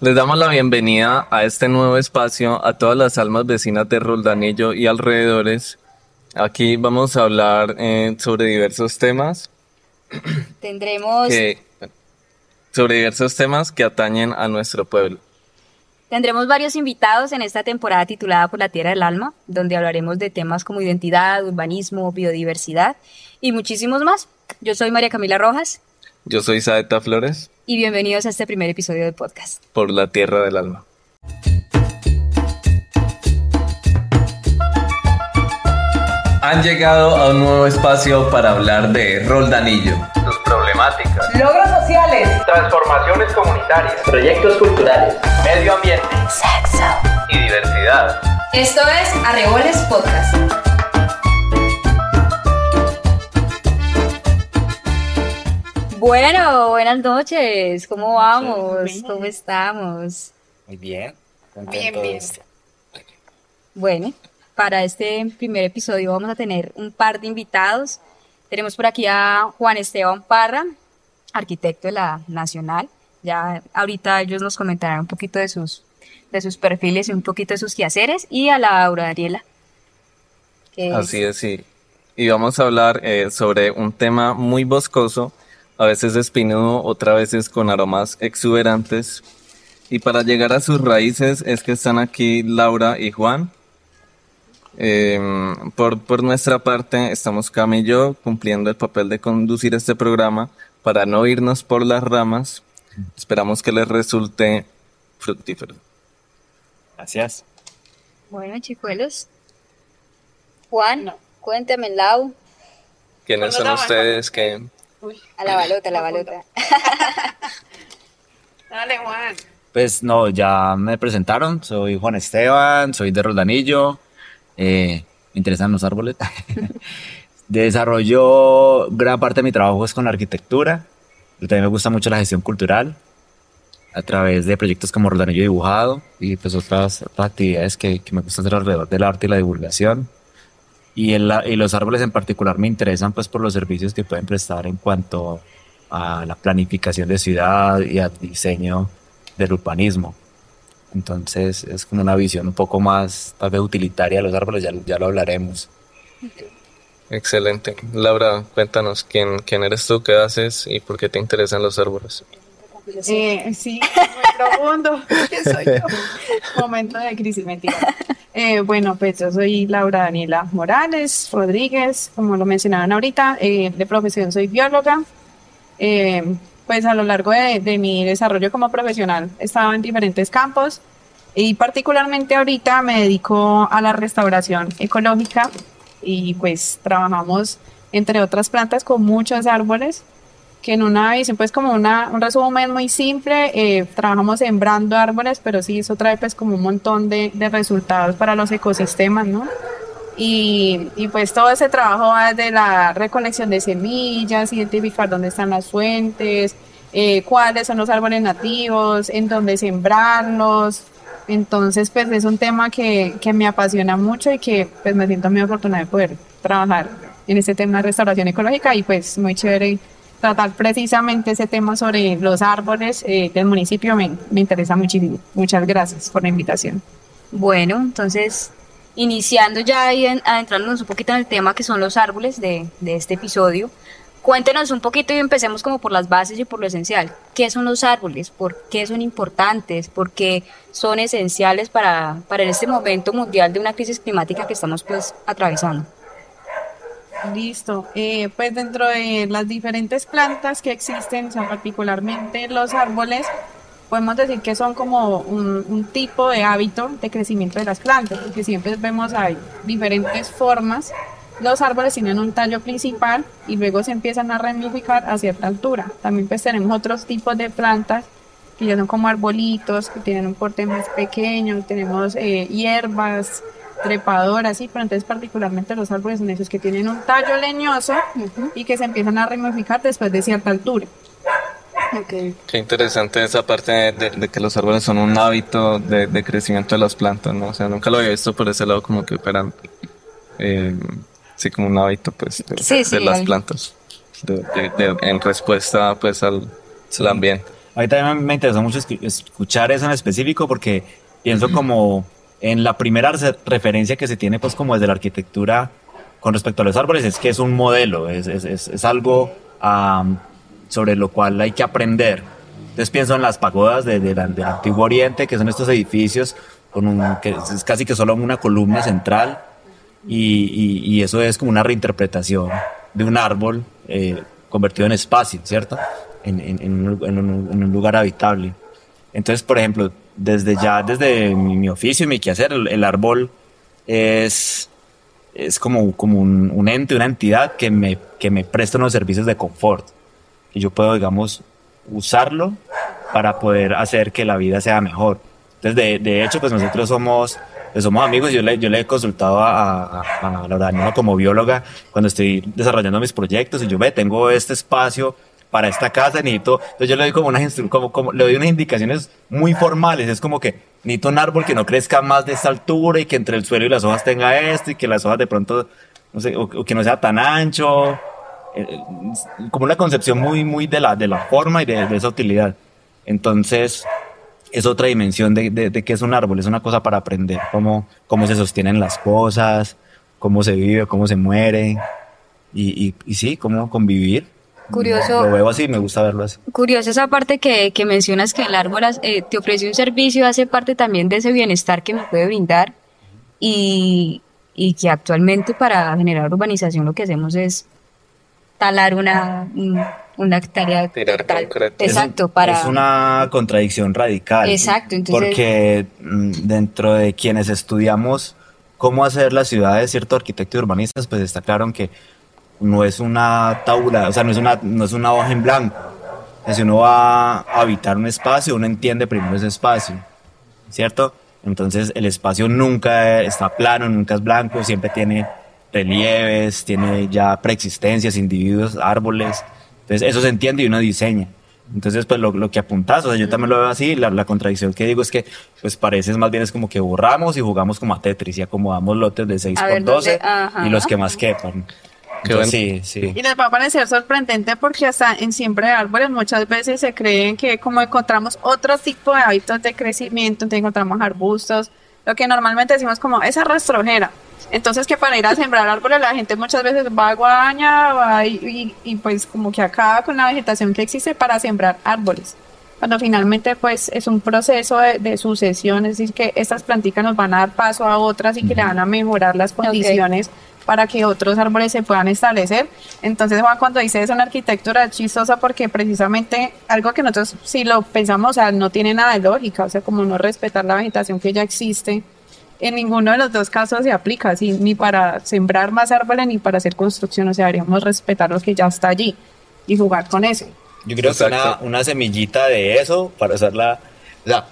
Les damos la bienvenida a este nuevo espacio a todas las almas vecinas de Roldanillo y alrededores. Aquí vamos a hablar eh, sobre diversos temas. Tendremos, que, sobre diversos temas que atañen a nuestro pueblo. tendremos varios invitados en esta temporada titulada Por la Tierra del Alma, donde hablaremos de temas como identidad, urbanismo, biodiversidad y muchísimos más. Yo soy María Camila Rojas Yo soy Saeta Flores, y bienvenidos a este primer episodio del podcast. por la tierra del alma. Han llegado a un nuevo espacio para hablar de Roldanillo. Sus problemáticas, Logros sociales, transformaciones comunitarias, proyectos culturales. medio ambiente, y diversidad. Esto es Arreboles Podcast. Bueno, buenas noches. ¿Cómo vamos? ¿Cómo estamos? Muy bien. Bien, bien. Bueno, para este primer episodio vamos a tener un par de invitados. Tenemos por aquí a Juan Esteban Parra, arquitecto de la Nacional. Ya ahorita ellos nos comentarán un poquito de sus, de sus perfiles y un poquito de sus quehaceres. Y a Laura Daniela. que Así es, sí. Y vamos a hablar eh, sobre un tema muy boscoso, a veces espinudo, otras veces con aromas exuberantes. Y para llegar a sus raíces es que están aquí Laura y Juan. Eh, por, por nuestra parte, estamos Cam y yo cumpliendo el papel de conducir este programa para no irnos por las ramas. Esperamos que les resulte fructífero. Gracias. Bueno, chicuelos. Juan, cuéntame, Lau. ¿Quiénes son ustedes? que A la balota, a la balota. Dale, Juan. Pues no, ya me presentaron. Soy Juan Esteban, soy de Roldanillo. eh, me interesan los árboles. Desarrollo gran parte de mi trabajo es con la arquitectura. Pero también me gusta mucho la gestión cultural a través de proyectos como Roldanillo Dibujado y pues otras, otras actividades que, que me gusta hacer alrededor del arte y la divulgación. Y, el- y los árboles en particular me interesan pues por los servicios que pueden prestar en cuanto a la planificación de ciudad y al diseño del urbanismo. Entonces es como una visión un poco más tal utilitaria de los árboles, ya, ya lo hablaremos. Excelente. Laura, cuéntanos quién, quién eres tú, qué haces y por qué te interesan los árboles. Eh, sí, muy profundo. ¿Qué soy yo? Momento de crisis, mentira. Eh, bueno, pues yo soy Laura Daniela Morales Rodríguez, como lo mencionaban ahorita, eh, de profesión soy bióloga. Eh, pues a lo largo de, de mi desarrollo como profesional he estado en diferentes campos y particularmente ahorita me dedico a la restauración ecológica y pues trabajamos entre otras plantas con muchos árboles que en una visión, pues como una, un resumen muy simple, eh, trabajamos sembrando árboles, pero sí eso trae pues como un montón de, de resultados para los ecosistemas, ¿no? Y, y pues todo ese trabajo va desde la recolección de semillas, identificar dónde están las fuentes, eh, cuáles son los árboles nativos, en dónde sembrarlos. Entonces, pues es un tema que, que me apasiona mucho y que pues me siento muy afortunada de poder trabajar en este tema de restauración ecológica y pues muy chévere tratar precisamente ese tema sobre los árboles eh, del municipio me, interesa muchísimo. Muchas gracias por la invitación. Bueno, entonces, iniciando ya y en- adentrándonos un poquito en el tema que son los árboles de, de este episodio, cuéntenos un poquito y empecemos como por las bases y por lo esencial. ¿Qué son los árboles? ¿Por qué son importantes? ¿Por qué son esenciales para, para este momento mundial de una crisis climática que estamos pues atravesando? Listo. Eh, pues dentro de las diferentes plantas que existen, o sea, particularmente los árboles, podemos decir que son como un, tipo de hábito de crecimiento de las plantas, porque siempre vemos hay diferentes formas. Los árboles tienen un tallo principal y luego se empiezan a ramificar a cierta altura. También pues tenemos otros tipos de plantas que ya son como arbolitos, que tienen un porte más pequeño, tenemos eh, hierbas, trepadoras, sí, pero entonces particularmente los árboles son esos que tienen un tallo leñoso y que se empiezan a ramificar después de cierta altura. Qué interesante esa parte de, de- de que los árboles son un hábito de, de crecimiento de las plantas, ¿no? O sea, nunca lo había visto por ese lado como que fueran, eh, sí, como un hábito, pues, de, Sí, sí, de las plantas, de- de- de- en respuesta, pues, al, al ambiente. A mí también me interesó mucho escu- escuchar eso en específico porque pienso como en la primera re- referencia que se tiene pues como desde la arquitectura con respecto a los árboles es que es un modelo, es, es, es, es algo am, sobre lo cual hay que aprender. Entonces pienso en las pagodas de, de del Antiguo Oriente, que son estos edificios con un, que es casi que solo una columna central y, y- y eso es como una reinterpretación de un árbol eh, convertido en espacio, ¿cierto? En, en- en un- en un lugar habitable. Entonces, por ejemplo, desde ya, desde mi, mi oficio y mi quehacer, el, el árbol es, es como, como un, un ente, una entidad que me, que me presta unos servicios de confort. Que yo puedo, digamos, usarlo para poder hacer que la vida sea mejor. Entonces, de, de hecho, pues nosotros somos, pues somos amigos. Yo le, yo le he consultado a, a, a Laura Daniela como bióloga cuando estoy desarrollando mis proyectos y yo ve, tengo este espacio para esta casa, necesito, entonces yo le doy como unas, como, como, le doy unas indicaciones muy formales, es como que necesito un árbol que no crezca más de esta altura y que entre el suelo y las hojas tenga esto y que las hojas de pronto, no sé, o, o que no sea tan ancho, eh, eh, como una concepción muy, muy de la, de la forma y de, de esa utilidad. Entonces, es otra dimensión de, de, de qué es un árbol, es una cosa para aprender, cómo, cómo se sostienen las cosas, cómo se vive, cómo se muere, y, y, y sí, cómo convivir. Curioso. Lo veo así, me gusta verlo así. Curiosa esa parte que, que mencionas que el árbol eh, te ofrece un servicio, hace parte también de ese bienestar que me puede brindar y, y que actualmente para generar urbanización lo que hacemos es talar una, un- una hectárea Tirar concreto. Exacto, es, para... es una contradicción radical. Exacto, entonces- Porque mm, dentro de quienes estudiamos cómo hacer las ciudades, cierto arquitectos y urbanistas, pues está claro que no es una tabla, o sea, no es una, no es una hoja en blanco. O sea, Si uno va a habitar un espacio, uno entiende primero ese espacio, ¿cierto? Entonces el espacio nunca está plano, nunca es blanco, siempre tiene relieves, tiene ya preexistencias, individuos, árboles. Entonces eso se entiende y uno diseña. Entonces, pues lo, lo que apuntas, o sea, yo también lo veo así, la, la contradicción que digo es que, pues parece más bien es como que borramos y jugamos como a Tetris y acomodamos lotes de 6 A por ver, 12 ¿dónde? Ajá. y los que más quepan. Qué Entonces, sí, sí. Y les va a parecer sorprendente porque hasta en siempre de árboles muchas veces se creen que como encontramos otro tipo de hábitos de crecimiento, entonces encontramos arbustos, lo que normalmente decimos como esa rastrojera. Entonces que para ir a sembrar árboles la gente muchas veces va a guadaña va y, y- y, pues como que acaba con la vegetación que existe para sembrar árboles. Cuando finalmente pues es un proceso de, de sucesión, es decir que estas plantitas nos van a dar paso a otras y que le van a mejorar las condiciones para que otros árboles se puedan establecer. Entonces, Juan, cuando dice eso en arquitectura es chistosa porque precisamente algo que nosotros, si lo pensamos, o sea, no tiene nada de lógica, o sea, como no respetar la vegetación que ya existe, en ninguno de los dos casos se aplica, así, ni para sembrar más árboles ni para hacer construcción, o sea, deberíamos respetar lo que ya está allí y jugar con eso. Yo creo que una, Exacto. una semillita de eso para hacerla. O sea,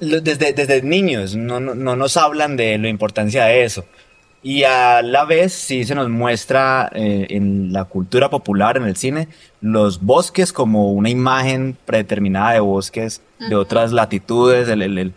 desde, desde niños no, no, no nos hablan de la importancia de eso. Y a la vez sí se nos muestra eh, en la cultura popular, en el cine, los bosques como una imagen predeterminada de bosques de otras latitudes. el- el- el-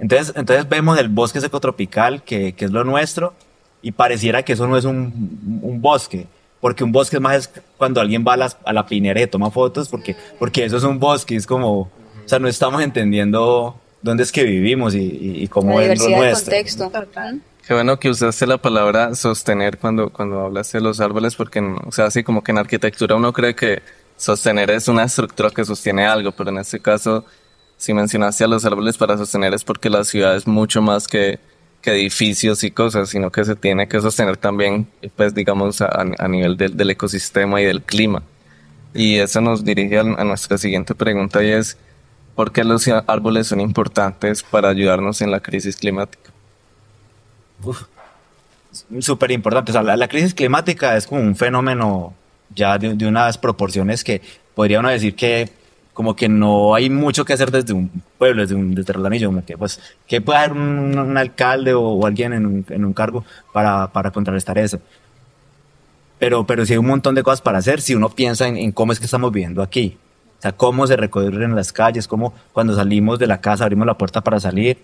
Entonces, entonces vemos el bosque secotropical, que, que es lo nuestro, y pareciera que eso no es un, un bosque, porque un bosque es más es cuando alguien va a, las- a la pinera y toma fotos, porque, porque eso es un bosque, es como, o sea, no estamos entendiendo dónde es que vivimos y, y, y cómo la es lo nuestro. contexto. Total. Qué bueno que usaste la palabra sostener cuando, cuando hablaste de los árboles, porque, o sea, así como que en arquitectura uno cree que sostener es una estructura que sostiene algo, pero en este caso, si mencionaste a los árboles para sostener es porque la ciudad es mucho más que, que edificios y cosas, sino que se tiene que sostener también, pues, digamos, a, a nivel del, del ecosistema y del clima. Y eso nos dirige a, a nuestra siguiente pregunta y es, ¿por qué los árboles son importantes para ayudarnos en la crisis climática? Súper importante. O sea, la, la crisis climática es como un fenómeno ya de, de unas proporciones que podría uno decir que como que no hay mucho que hacer desde un pueblo, desde un desde Rodanillo, como que pues que puede haber un, un alcalde o, o alguien en un, en un cargo para, para contrarrestar eso. Pero, pero sí hay un montón de cosas para hacer si uno piensa en, en cómo es que estamos viviendo aquí. O sea, cómo se recorren las calles, cómo cuando salimos de la casa abrimos la puerta para salir,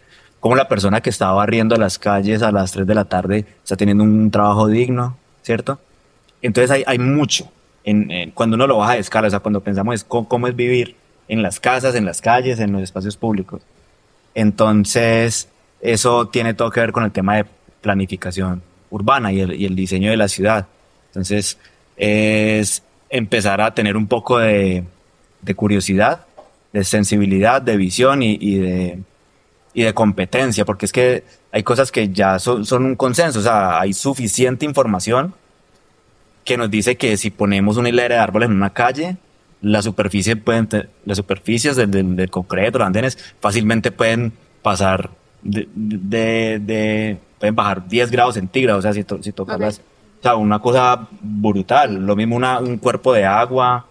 cómo la persona que estaba barriendo las calles a las 3 de la tarde está teniendo un trabajo digno, ¿cierto? Entonces hay, hay mucho en, cuando uno lo baja de escala, o sea, cuando pensamos cómo, es vivir en las casas, en las calles, en los espacios públicos. Entonces, eso tiene todo que ver con el tema de planificación urbana y el, el diseño de la ciudad. Entonces, es empezar a tener un poco de, de curiosidad, de sensibilidad, de visión y de, y de competencia, porque es que hay cosas que ya son, son un consenso, o sea, hay suficiente información que nos dice que si ponemos una hilera de árboles en una calle, la superficie pueden las superficies del, del, del concreto, los andenes, fácilmente pueden pasar de, de, de- pueden bajar 10 grados centígrados, o sea, si, to- si tocas las- o sea, una cosa brutal, lo mismo una, un cuerpo de agua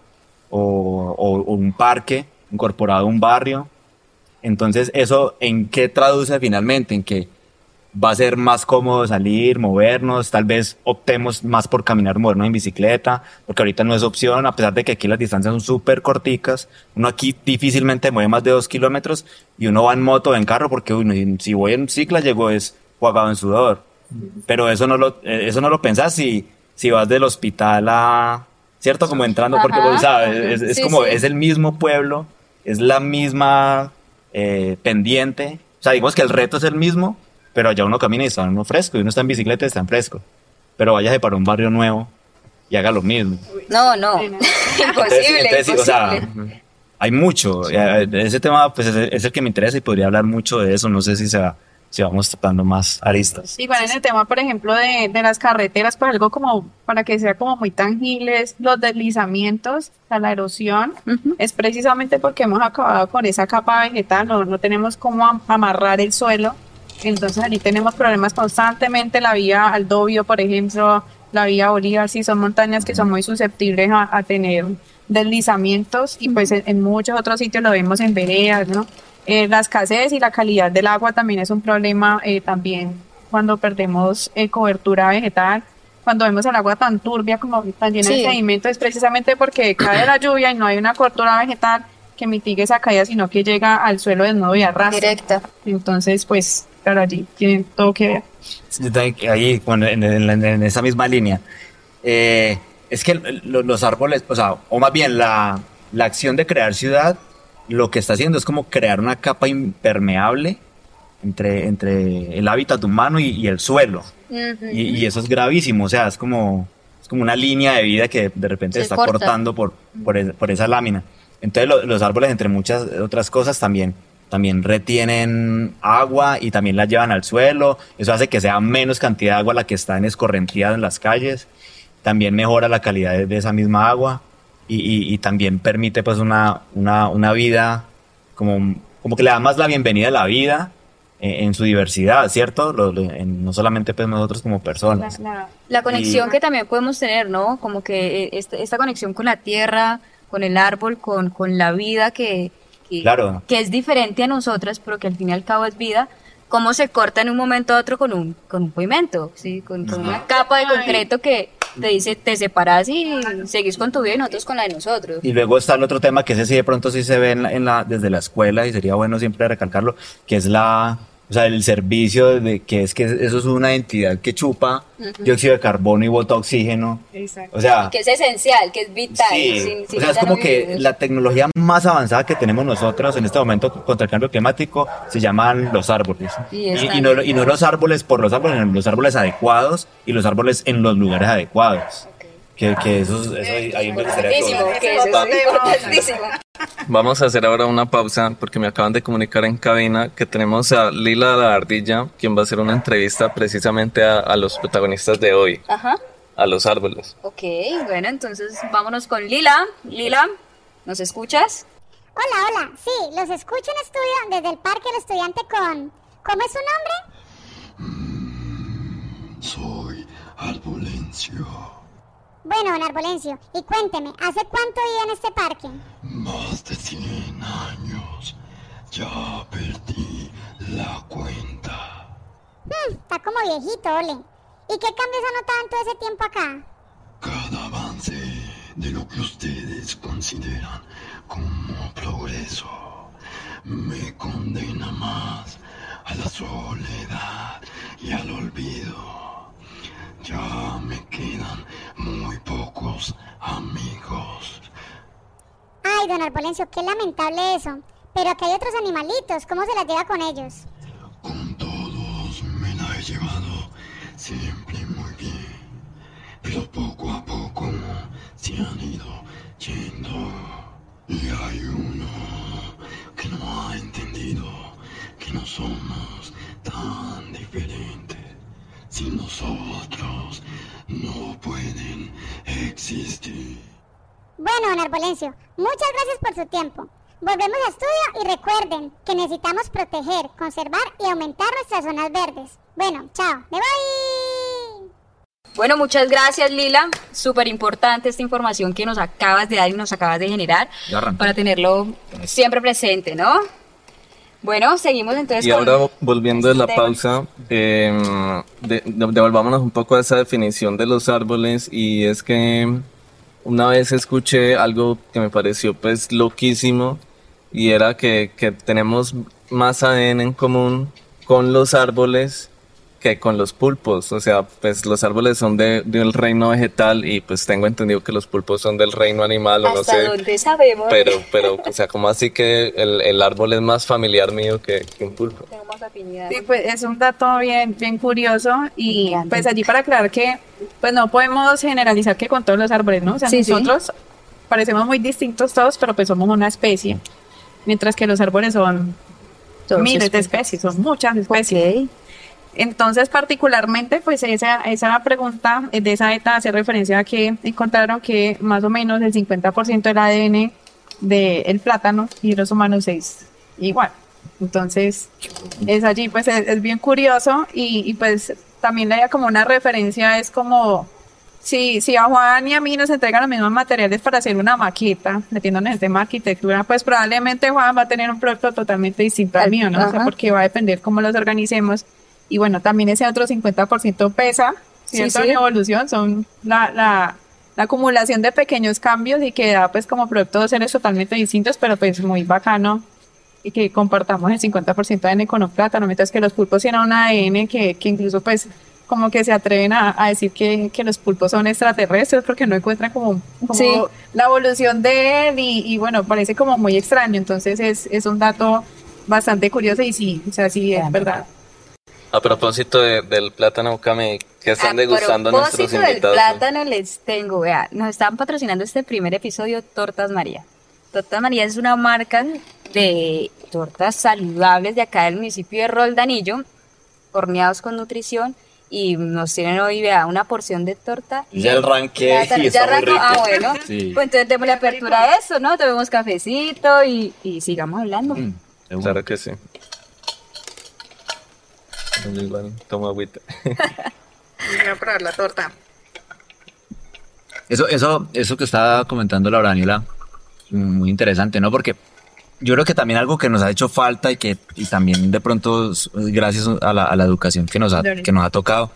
o, o- o un parque incorporado a un barrio. Entonces, ¿eso en qué traduce finalmente? En que va a ser más cómodo salir, movernos, tal vez optemos más por caminar, movernos en bicicleta, porque ahorita no es opción, a pesar de que aquí las distancias son súper corticas, uno aquí difícilmente mueve más de dos kilómetros y uno va en moto o en carro porque uy, no, si voy en cicla llego es jugado en sudor. Pero eso no lo, eh, eso no lo pensás si, si vas del hospital a, ¿cierto? Como entrando, porque Ajá. vos sabes, es, es Sí, como, sí. es el mismo pueblo, es la misma eh, pendiente. O sea, digamos que el reto es el mismo, pero allá uno camina y está uno fresco, y uno está en bicicleta y está en fresco. Pero váyase para un barrio nuevo y haga lo mismo. No, no. Imposible, Entonces, o sea, hay mucho. Eh, Ese tema pues, es, es el que me interesa y podría hablar mucho de eso. No sé si, se va- si vamos tratando más aristas. Igual en el tema, por ejemplo, de, de las carreteras, pues algo como para que sea como muy tangibles, los deslizamientos, o sea, la erosión, Ujú. es precisamente porque hemos acabado con esa capa vegetal, no, no tenemos cómo am- amarrar el suelo, entonces allí tenemos problemas constantemente, la vía Aldovio, por ejemplo, la vía Bolívar, sí son montañas que son muy susceptibles a, a tener deslizamientos y pues en, en muchos otros sitios lo vemos en veredas, ¿no? Eh, la escasez y la calidad del agua también es un problema eh, también cuando perdemos eh, cobertura vegetal, cuando vemos el agua tan turbia como tan llena Sí. de sedimento, es precisamente porque cae la lluvia y no hay una cobertura vegetal que mitigue esa caída, sino que llega al suelo desnudo y arrastra. Directa. Entonces, pues, claro, allí tienen todo que ver. Ahí, bueno, en, en- en- en esa misma línea. Eh, es que lo- los árboles, o sea, o más bien la, la acción de crear ciudad, lo que está haciendo es como crear una capa impermeable entre, entre el hábitat humano y, y el suelo. Y, y eso es gravísimo, o sea, es como, es como una línea de vida que de repente Se está corta. cortando por, por, es- por esa lámina. Entonces lo- los árboles, entre muchas otras cosas, también, también retienen agua y también la llevan al suelo. Eso hace que sea menos cantidad de agua la que está en escorrentía en las calles. También mejora la calidad de, de esa misma agua y, y- y también permite pues una, una, una vida como, como que le da más la bienvenida a la vida eh, en su diversidad, ¿cierto? Lo- lo- en- no solamente pues nosotros como personas. La- la- La conexión Y- que también podemos tener, ¿no? Como que eh, esta, esta conexión con la tierra, con el árbol, con, con la vida que, que, Claro. que es diferente a nosotras, pero que al fin y al cabo es vida. Cómo se corta en un momento a otro con un, con un pavimento, ¿sí? Con, con una capa de concreto que te dice, te separas y seguís con tu vida y nosotros con la de nosotros. Y luego está el otro tema que ese sí de pronto sí se ve en la, en la- desde la escuela y sería bueno siempre recalcarlo, que es la, o sea, el servicio de que es que eso es una entidad que chupa dióxido de carbono y bota oxígeno. Exacto. O sea, Que es esencial, que es vital. sí, sin- sin o sea, es no como que vivimos. la tecnología más avanzada que tenemos nosotros en este momento contra el cambio climático se llaman los árboles. Y Y, y no, y no los árboles por los árboles, sino los árboles adecuados y los árboles en los lugares adecuados. Que, que eso, eso ahí, ahí me gustaría que- es importantísimo. Vamos a hacer ahora una pausa porque me acaban de comunicar en cabina que tenemos a Lila la Ardilla, quien va a hacer una entrevista precisamente a, a los protagonistas de hoy, Ajá. a los árboles. Ok, bueno, entonces vámonos con Lila. Lila, ¿nos escuchas? Hola, hola. Sí, los escucho en estudio desde el Parque del Estudiante con... ¿Cómo es su nombre? Soy Arbolencio. Bueno, don Arbolencio. Y cuénteme, ¿hace cuánto vive en este parque? Más de 100 años. Ya perdí la cuenta. Hmm, está como viejito, ole. ¿Y qué cambios ha notado en todo ese tiempo acá? Cada avance de lo que ustedes consideran como progreso me condena más a la soledad y al olvido. Ya me quedan muy pocos amigos. Ay, don Arbolencio, qué lamentable eso. Pero aquí hay otros animalitos, ¿cómo se las lleva con ellos? Con todos me la he llevado siempre muy bien. Pero poco a poco se han ido yendo. Y hay uno que no ha entendido que no somos tan diferentes. Sin nosotros no pueden existir. Bueno, don Arbolencio, muchas gracias por su tiempo. Volvemos a estudio y recuerden que necesitamos proteger, conservar y aumentar nuestras zonas verdes. Bueno, chao, me voy. Bueno, muchas gracias Lila. Súper importante esta información que nos acabas de dar y nos acabas de generar para tenerlo siempre presente, ¿no? Bueno, seguimos entonces Y con ahora, volviendo de la tema. pausa, eh, de- de- devolvámonos un poco a esa definición de los árboles y es que una vez escuché algo que me pareció pues loquísimo y era que, que tenemos más ADN en común con los árboles que con los pulpos. O sea, pues los árboles son de, del reino vegetal y pues tengo entendido que los pulpos son del reino animal o no hasta sé. donde sabemos. Pero, pero, o sea, como así que el, el árbol es más familiar mío que, que un pulpo. Tenemos afinidad. Sí, pues es un dato bien, bien curioso y pues allí para aclarar que pues no podemos generalizar que con todos los árboles, ¿no? O sea, Sí, sí. nosotros parecemos muy distintos todos, pero pues somos una especie, mientras que los árboles son Todos miles de especies. son muchas especies. Ok. Entonces, particularmente, pues esa, esa pregunta de esa ETA hace referencia a que encontraron que más o menos el 50% del ADN del plátano y los humanos es igual. Entonces, es allí, pues es, es bien curioso y, y, pues también le da como una referencia, es como si, si a Juan y a mí nos entregan los mismos materiales para hacer una maqueta, metiéndonos en el tema de arquitectura, pues probablemente Juan va a tener un producto totalmente distinto al mío, ¿no? O sea, porque va a depender cómo los organicemos. Y bueno, también ese otro 50% pesa, ¿cierto? sí. En evolución son la, la, la acumulación de pequeños cambios y que da pues como producto dos seres totalmente distintos, pero pues muy bacano y que compartamos el 50% de ADN con plátano, mientras que los pulpos tienen un ADN que, que incluso pues como que se atreven a, a decir que, que los pulpos son extraterrestres porque no encuentran como, como Sí. la evolución de él y, y, bueno, parece como muy extraño, entonces es, es un dato bastante curioso y sí, o sea, sí es verdad. A propósito de- del plátano Kame, ¿qué están degustando A nuestros propósito del invitados? plátano les tengo, vea, nos están patrocinando este primer episodio Tortas María. Tortas María es una marca de tortas saludables de acá del municipio de Roldanillo, horneados con nutrición y nos tienen hoy, vea, una porción de torta. Ya arranqué Ya, y ya está muy arrancó. Ah, bueno. Sí. Pues entonces démosle apertura a eso, ¿no? Tomemos cafecito y, y sigamos hablando. Mm. Claro que sí. Yo igual tomo agüita. Voy a probar la torta. Eso, eso, eso que estaba comentando Laura Daniela, muy interesante, ¿no? Porque yo creo que también algo que nos ha hecho falta y que y también de pronto gracias a la, a la educación que nos ha, que nos ha tocado,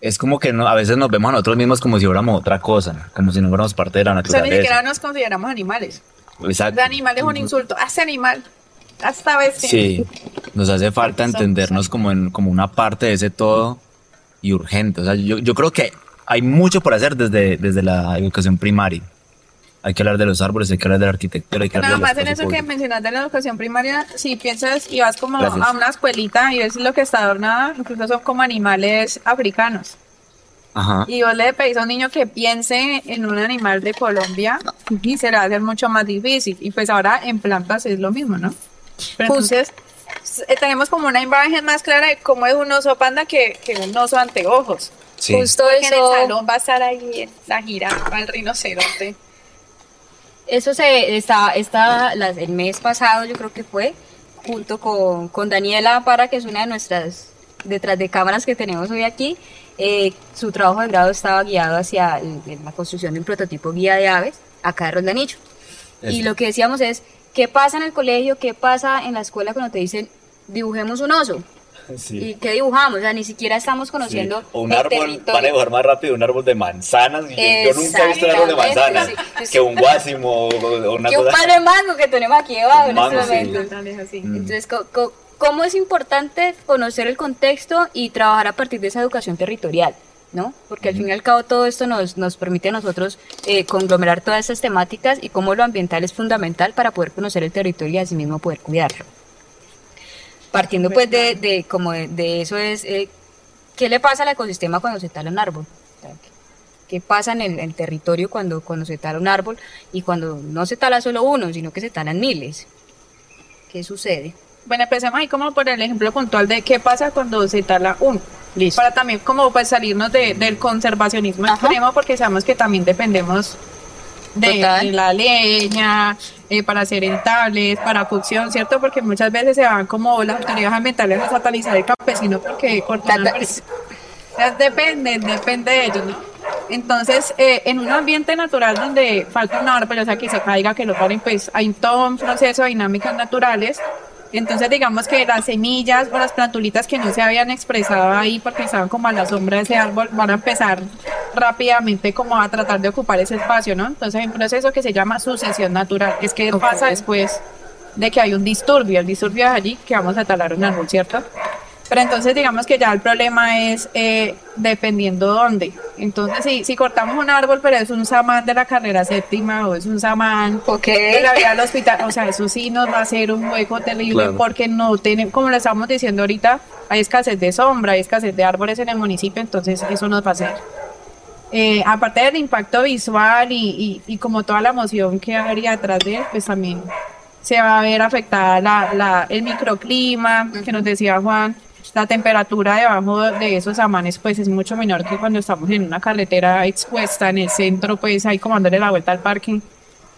es como que no, a veces nos vemos a nosotros mismos como si fuéramos otra cosa, como si no fuéramos parte de la O sea, ni siquiera naturaleza. nos consideramos animales. Exacto. De animal es un insulto. Hace animal. Hasta bestia. Sí, nos hace falta entendernos como, en, como una parte de ese todo y urgente. O sea, yo, yo creo que hay mucho por hacer desde, desde la educación primaria. Hay que hablar de los árboles, hay que hablar de la arquitectura, hay que Nada hablar más de en los eso que espacios mencionaste de la educación primaria, si piensas y vas como Gracias. a una escuelita y ves lo que está adornada, incluso son como animales africanos. públicos. Ajá. Y vos le pedís a un niño que piense en un animal de Colombia y se le va a hacer mucho más difícil. Y pues ahora en plantas es lo mismo, ¿no? Pero entonces eh, tenemos como una imagen más clara de cómo es un oso panda que, que un oso anteojos. Sí. Justo Porque en el eso. salón va a estar ahí la jirafa, el rinoceronte. Eso se está, está las- el mes pasado, yo creo que fue, junto con, con Daniela Para, que es una de nuestras detrás de cámaras que tenemos hoy aquí. eh, su trabajo de grado estaba guiado hacia el- la construcción de un prototipo guía de aves acá de Roldanillo. Y Eso. lo que decíamos es, ¿qué pasa en el colegio? ¿Qué pasa en la escuela cuando te dicen, dibujemos un oso? ¿Y qué dibujamos? O sea, ni siquiera estamos conociendo Sí. O un el árbol, territorio. van a dibujar más rápido un árbol de manzanas. yo, yo nunca he visto un árbol de manzanas sí. que un guásimo o, o una que un palo de mango que tenemos aquí debajo en Mango, este momento. Mm. Entonces, ¿cómo es importante conocer el contexto y trabajar a partir de esa educación territorial? ¿No? Porque al fin y al cabo todo esto nos, nos permite a nosotros eh, conglomerar todas estas temáticas y cómo lo ambiental es fundamental para poder conocer el territorio y asimismo poder cuidarlo. Partiendo pues de, de como de, de eso es, eh, ¿qué le pasa al ecosistema cuando se tala un árbol? ¿qué- ¿Qué pasa en el, el territorio cuando, cuando se tala un árbol y cuando no se tala solo uno, sino que se talan miles? ¿Qué sucede? Bueno, empecemos ahí como por el ejemplo puntual de qué pasa cuando se tala uno. Listo. Para también como pues salirnos de- del conservacionismo Ajá. extremo porque sabemos que también dependemos de, de la leña, eh, para hacer entables, para cocción, ¿cierto? Porque muchas veces se van como las autoridades ambientales a satanizar el campesino porque cortan Depende, depende de ellos. ¿no? Entonces, eh, en un ambiente natural donde falta un árbol, o sea, que se caiga, que lo paren, pues hay todo un proceso de dinámicas naturales. Entonces, digamos que las semillas o las plantulitas que no se habían expresado ahí porque estaban como a la sombra de ese árbol van a empezar rápidamente como a tratar de ocupar ese espacio, ¿no? Entonces, hay un proceso que se llama sucesión natural, es que pasa después de que hay un disturbio. El disturbio es allí que vamos a talar un árbol, ¿cierto? Pero entonces digamos que ya el problema es eh, dependiendo dónde. Entonces si, si cortamos un árbol pero es un samán de la carrera séptima o es un samán Ok. de la vía al hospital, o sea, eso sí nos va a hacer un hueco terrible Claro. porque no tenemos, como lo estamos diciendo ahorita, hay escasez de sombra, hay escasez de árboles en el municipio, entonces eso nos va a hacer. Eh, aparte del impacto visual y, y, y como toda la emoción que habría detrás de él, pues también se va a ver afectada la, la, el microclima, que nos decía Juan, la temperatura debajo de esos amanes pues es mucho menor que cuando estamos en una carretera expuesta en el centro, pues ahí como dándole la vuelta al parking.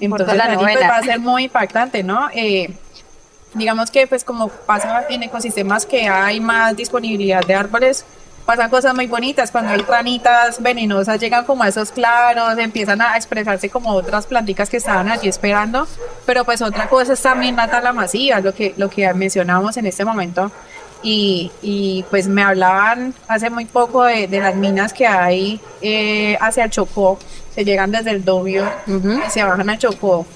Entonces pues, va a ser muy impactante, ¿no? Eh, digamos que pues como pasa en ecosistemas que hay más disponibilidad de árboles, pasan cosas muy bonitas, cuando hay ranitas venenosas llegan como a esos claros, empiezan a expresarse como otras planticas que estaban allí esperando, pero pues otra cosa es también la tala masiva, lo que, lo que mencionamos en este momento, y, y pues me hablaban hace muy poco de, de las minas que hay eh, hacia el Chocó, se llegan desde el Dobio y se bajan al Chocó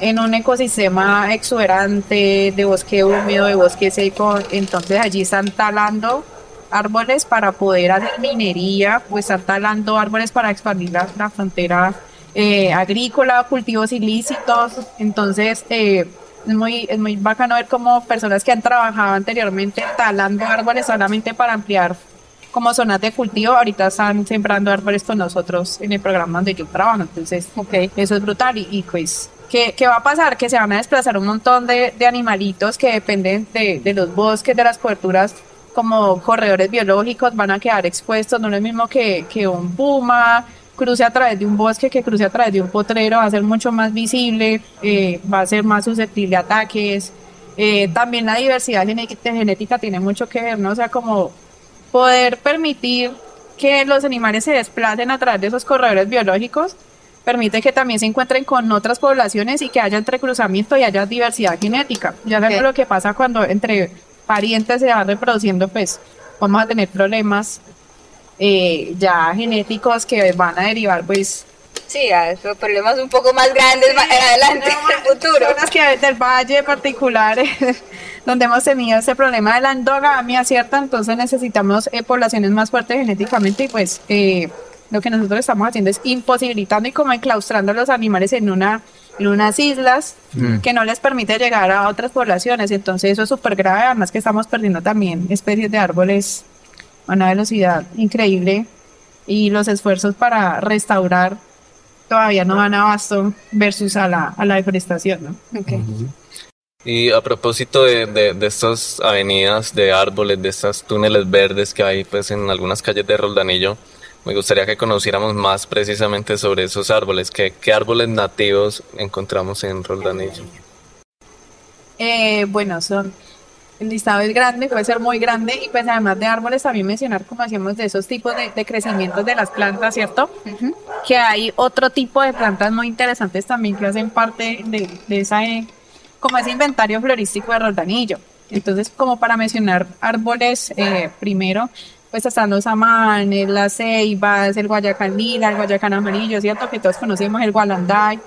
en un ecosistema exuberante de bosque húmedo, de bosque seco, entonces allí están talando árboles para poder hacer minería, pues están talando árboles para expandir la, la frontera eh, agrícola, cultivos ilícitos, entonces eh, es muy, es muy bacano ver como personas que han trabajado anteriormente talando árboles solamente para ampliar como zonas de cultivo, ahorita están sembrando árboles con nosotros en el programa donde yo trabajo, entonces eso es brutal y, y pues ¿Qué, ¿Qué va a pasar? Que se van a desplazar un montón de, de animalitos que dependen de, de los bosques, de las coberturas, como corredores biológicos, van a quedar expuestos. No es lo mismo que, que un puma cruce a través de un bosque, que cruce a través de un potrero, va a ser mucho más visible, eh, va a ser más susceptible a ataques. Eh, también la diversidad genética, tiene mucho que ver, ¿no? O sea, como poder permitir que los animales se desplacen a través de esos corredores biológicos permite que también se encuentren con otras poblaciones y que haya entrecruzamiento y haya diversidad genética. Ya sabemos Ok. lo que pasa cuando entre parientes se van reproduciendo, pues vamos a tener problemas eh, ya genéticos que van a derivar, pues, Sí, a esos problemas un poco más grandes más adelante en el futuro. Zonas que del valle particular, donde hemos tenido ese problema de la endogamia, ¿cierto? Entonces necesitamos eh, poblaciones más fuertes genéticamente y pues eh, lo que nosotros estamos haciendo es imposibilitando y como enclaustrando a los animales en una en unas islas que no les permite llegar a otras poblaciones. Entonces eso es súper grave, además que estamos perdiendo también especies de árboles a una velocidad increíble y los esfuerzos para restaurar todavía no van a abasto versus a la, a la deforestación, ¿no? Y a propósito de, de, de estas avenidas de árboles, de estos túneles verdes que hay pues en algunas calles de Roldanillo, me gustaría que conociéramos más precisamente sobre esos árboles. ¿Qué, qué árboles nativos encontramos en Roldanillo? Eh, bueno, son, el listado es grande, puede ser muy grande y pues además de árboles también mencionar como hacíamos de esos tipos de, de crecimientos de las plantas, ¿cierto? Que hay otro tipo de plantas muy interesantes también que hacen parte de, de esa, eh, como ese inventario florístico de Roldanillo. Entonces, como para mencionar árboles, eh, primero, pues están los amanes, las ceibas, el guayacán lila, el guayacán amarillo, ¿cierto? Que todos conocemos el gualanday.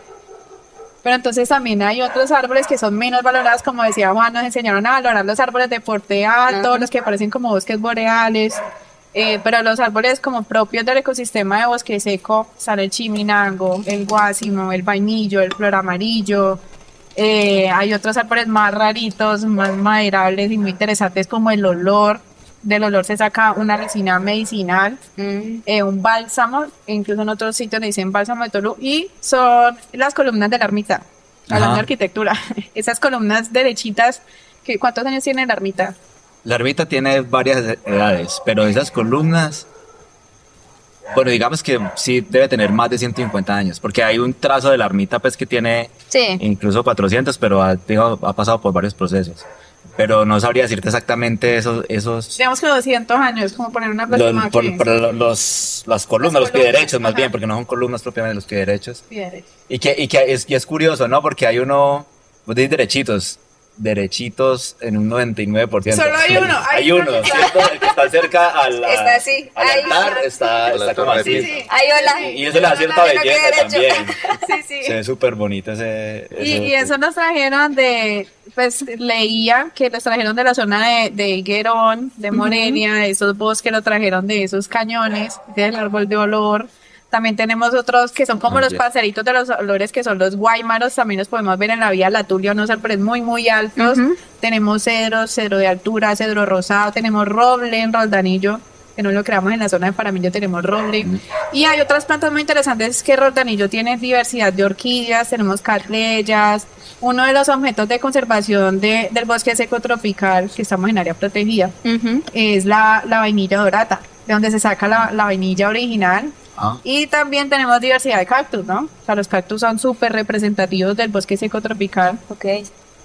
Pero entonces también hay otros árboles que son menos valorados, como decía Juan, nos enseñaron a valorar los árboles de porte alto, los que parecen como bosques boreales. Eh, pero los árboles como propios del ecosistema de bosque seco están el chiminango, el guásimo, el vainillo, el flor amarillo. Eh, hay otros árboles más raritos, más maderables y muy interesantes como el olor. Del olor se saca una resina medicinal, Mm. eh, un bálsamo, incluso en otros sitios le dicen bálsamo de Tolú, y son las columnas de la ermita, hablando Ajá. de arquitectura. Esas columnas derechitas, que, ¿cuántos años tiene la ermita? La ermita tiene varias edades, pero esas columnas, bueno, digamos que sí debe tener más de 150 años, porque hay un trazo de la ermita pues que tiene Sí. incluso 400, pero ha, digo, ha pasado por varios procesos. Pero no sabría decirte exactamente esos, esos Digamos que 200 años, como poner una los, próxima por- por los, las columnas, los piederechos más ajá. bien, porque no son columnas propiamente los piederechos. Y que, y que es, y es curioso, ¿no? Porque hay uno, vos decís derechitos, derechitos en un 99%. Solo hay uno, hay Hay uno, uno. ¿cierto? El que está cerca al, Está así, al altar, está, está como así. Sí, sí. Ay, hola. Y, y eso le da cierta Hola, belleza también. Sí, sí. Se ve súper bonito ese... Y, ese- y eso nos trajeron de, pues leía que los trajeron de la zona de, de Higuerón, de Morelia, de esos bosques lo trajeron de esos cañones, del árbol de olor. También tenemos otros que son como Ah, los parceritos de los olores, que son los guaymaros, también los podemos ver en la vía Latulio, unos árboles muy, muy altos. Tenemos cedros, cedro de altura, cedro rosado, tenemos roble en Roldanillo, que no lo creamos en la zona de Paramillo, tenemos roble. Y hay otras plantas muy interesantes que Roldanillo tiene diversidad de orquídeas, tenemos catleyas. Uno de los objetos de conservación de- del bosque seco tropical, que estamos en área protegida, Ujú. es la, la vainilla dorada, de donde se saca la, la vainilla original. Ah. Y también tenemos diversidad de cactus, ¿no? O sea, los cactus son súper representativos del bosque seco tropical. Ok.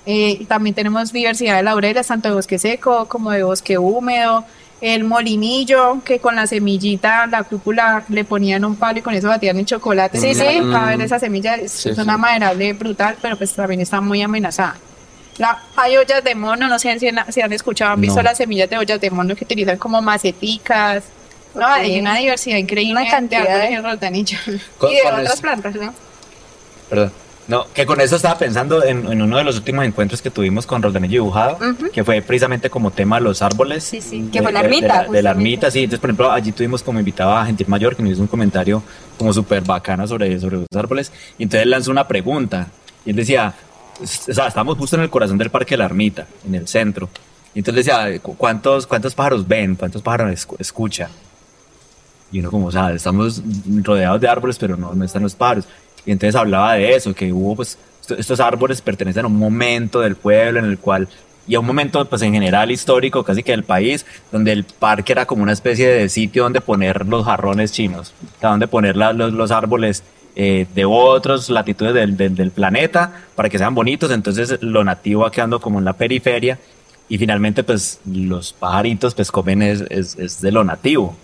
Eh, también tenemos diversidad de laureles, tanto de bosque seco como de bosque húmedo. El molinillo, que con la semillita, la cúpula, le ponían un palo y con eso batían el chocolate. Sí, sí. A ver, esa semilla es, Sí, es sí. una maderable brutal, pero pues también está muy amenazada. La, hay ollas de mono, no sé si han, si han escuchado, han visto No. las semillas de ollas de mono que utilizan como maceticas. No, Ok. hay una diversidad increíble Una cantidad de árboles de- en Roldanillo. Con- y de otras es- plantas, ¿no? Perdón. No, que con eso estaba pensando en, en uno de los últimos encuentros que tuvimos con Roldanillo Dibujado, Ujú. que fue precisamente como tema los árboles. Sí, sí, De- que fue la de- de ermita, la- De, la ermita, sí. Entonces, por ejemplo, allí tuvimos como invitado a Gentil Mayor, que nos hizo un comentario como súper bacano sobre, sobre los árboles. Y entonces él lanzó una pregunta. Y él decía, o sea, estamos justo en el corazón del Parque de la Ermita, en el centro. Y entonces decía, "¿Cu- ¿cuántos, cuántos pájaros ven? ¿Cuántos pájaros escu- escuchan? Y uno como, o sea, estamos rodeados de árboles, pero no, no están los pájaros. Y entonces hablaba de eso, que hubo, pues, esto- estos árboles pertenecen a un momento del pueblo en el cual, y a un momento, pues, en general histórico, casi que del país, donde el parque era como una especie de sitio donde poner los jarrones chinos, donde poner la- los, los árboles eh, de otras latitudes del, del, del planeta para que sean bonitos. Entonces, lo nativo va quedando como en la periferia. Y finalmente, pues, los pajaritos, pues, comen es, es, es de lo nativo.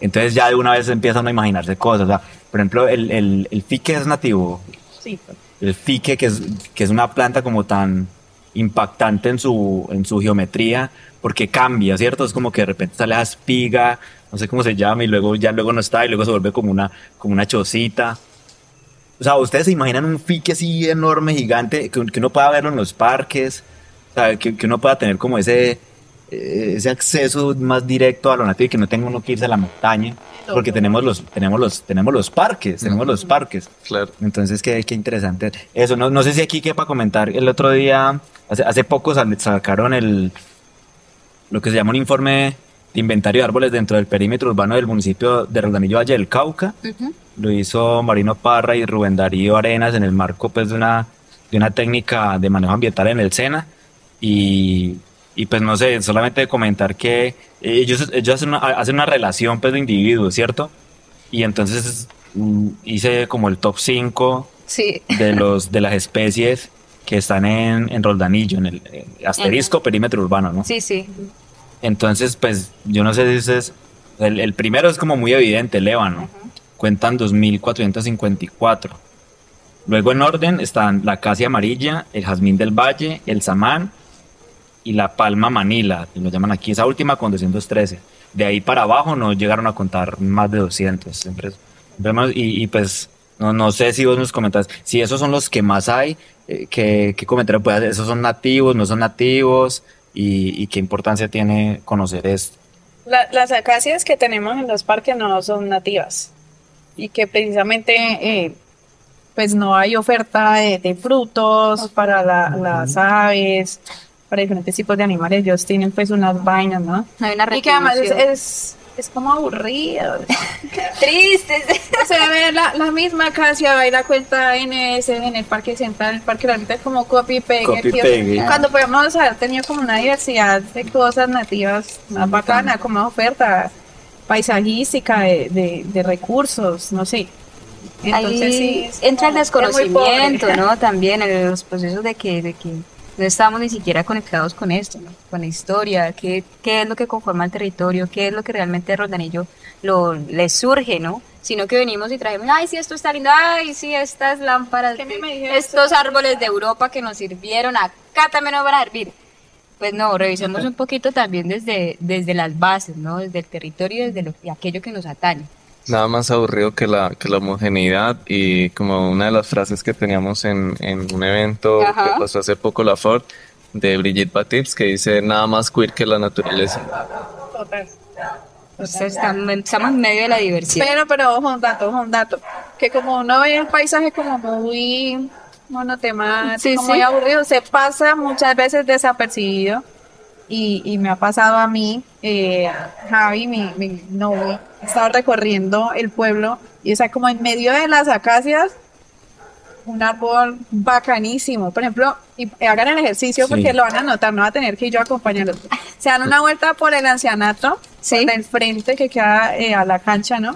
Entonces ya de una vez empiezan a imaginarse cosas. O sea, por ejemplo, el, el, el fique es nativo. Sí. El fique, que es, que es una planta como tan impactante en su, en su geometría, porque cambia, ¿cierto? Es como que de repente sale la espiga, no sé cómo se llama, y luego ya luego no está, y luego se vuelve como una, como una chocita. O sea, ¿ustedes se imaginan un fique así enorme, gigante, que, que uno pueda verlo en los parques? O sea, que, que uno pueda tener como ese, ese acceso más directo a lo nativo y que no tenga uno que irse a la montaña, porque tenemos los, tenemos los, tenemos los parques, tenemos los parques. Claro. Entonces, qué, qué interesante. Eso, no, no sé si aquí quepa comentar. El otro día, hace, hace poco sacaron el, lo que se llama un informe de inventario de árboles dentro del perímetro urbano del municipio de Roldanillo Valle del Cauca. Lo hizo Marino Parra y Rubén Darío Arenas en el marco pues, de, una, de una técnica de manejo ambiental en el SENA. Y, y pues no sé, solamente comentar que ellos, ellos hacen, una, hacen una relación pues, de individuos, ¿cierto? Y entonces mm, hice como el top 5 Sí. de, los, de las especies que están en, en Roldanillo, en el eh, asterisco perímetro urbano, ¿no? Sí, sí. Entonces, pues yo no sé si ustedes, el, el primero es como muy evidente, el ébano, cuentan 2.454. Luego en orden están la acacia amarilla, el jazmín del valle, el samán y la palma manila, lo llaman aquí, esa última con 213. De ahí para abajo no llegaron a contar más de 200. Siempre, y, y pues no, no sé si vos nos comentas, si esos son los que más hay, eh, ¿qué, qué comentario puede hacer? ¿Esos son nativos, no son nativos? Y, y qué importancia tiene conocer esto? la- las acacias que tenemos en los parques no son nativas y que precisamente eh, pues no hay oferta de, de frutos para la- las aves, para diferentes tipos de animales. Ellos tienen pues unas vainas, ¿no? Hay una Y que además es, es, es como aburrido. Tristes. Se ve la, la misma va y la cuenta NS en el Parque Central, el Parque La Vista es como copy paste. Cuando podemos haber tenido como una diversidad de cosas nativas más bacana, como oferta paisajística de, de, de recursos, no sé. Entonces Ahí sí. entra el desconocimiento. ¿no? También en los procesos de que, de que no estamos ni siquiera conectados con esto, ¿no? Con la historia, qué, qué es lo que conforma el territorio, qué es lo que realmente a Roldanillo lo, le surge, ¿no? Sino que venimos y traemos, ay, sí, esto está lindo, ay, sí, estas lámparas, ¿Qué me- me de- dijeron estos árboles de Europa que nos sirvieron, acá también nos van a servir. Pues no, revisemos un poquito también desde, desde las bases, ¿no? Desde el territorio, desde lo, aquello que nos atañe. Nada más aburrido que la, que la homogeneidad y como una de las frases que teníamos en, en un evento Ajá. que pasó hace poco la Ford de Brigitte Batips que dice nada más queer que la naturaleza. Total. O sea, estamos, estamos en medio de la diversidad. Pero, pero, ojo, un dato, ojo, un dato. Que como uno ve el paisaje como muy monotemático, Sí, muy sí. aburrido, se pasa muchas veces desapercibido. Y, y me ha pasado a mí, eh, Javi, mi, mi novio, estaba recorriendo el pueblo y está como en medio de las acacias, un árbol bacanísimo. Por ejemplo, y hagan el ejercicio Sí. porque lo van a notar, no va a tener que yo acompañarlos. Se dan una vuelta por el ancianato, Sí. del frente que queda eh, a la cancha, ¿no?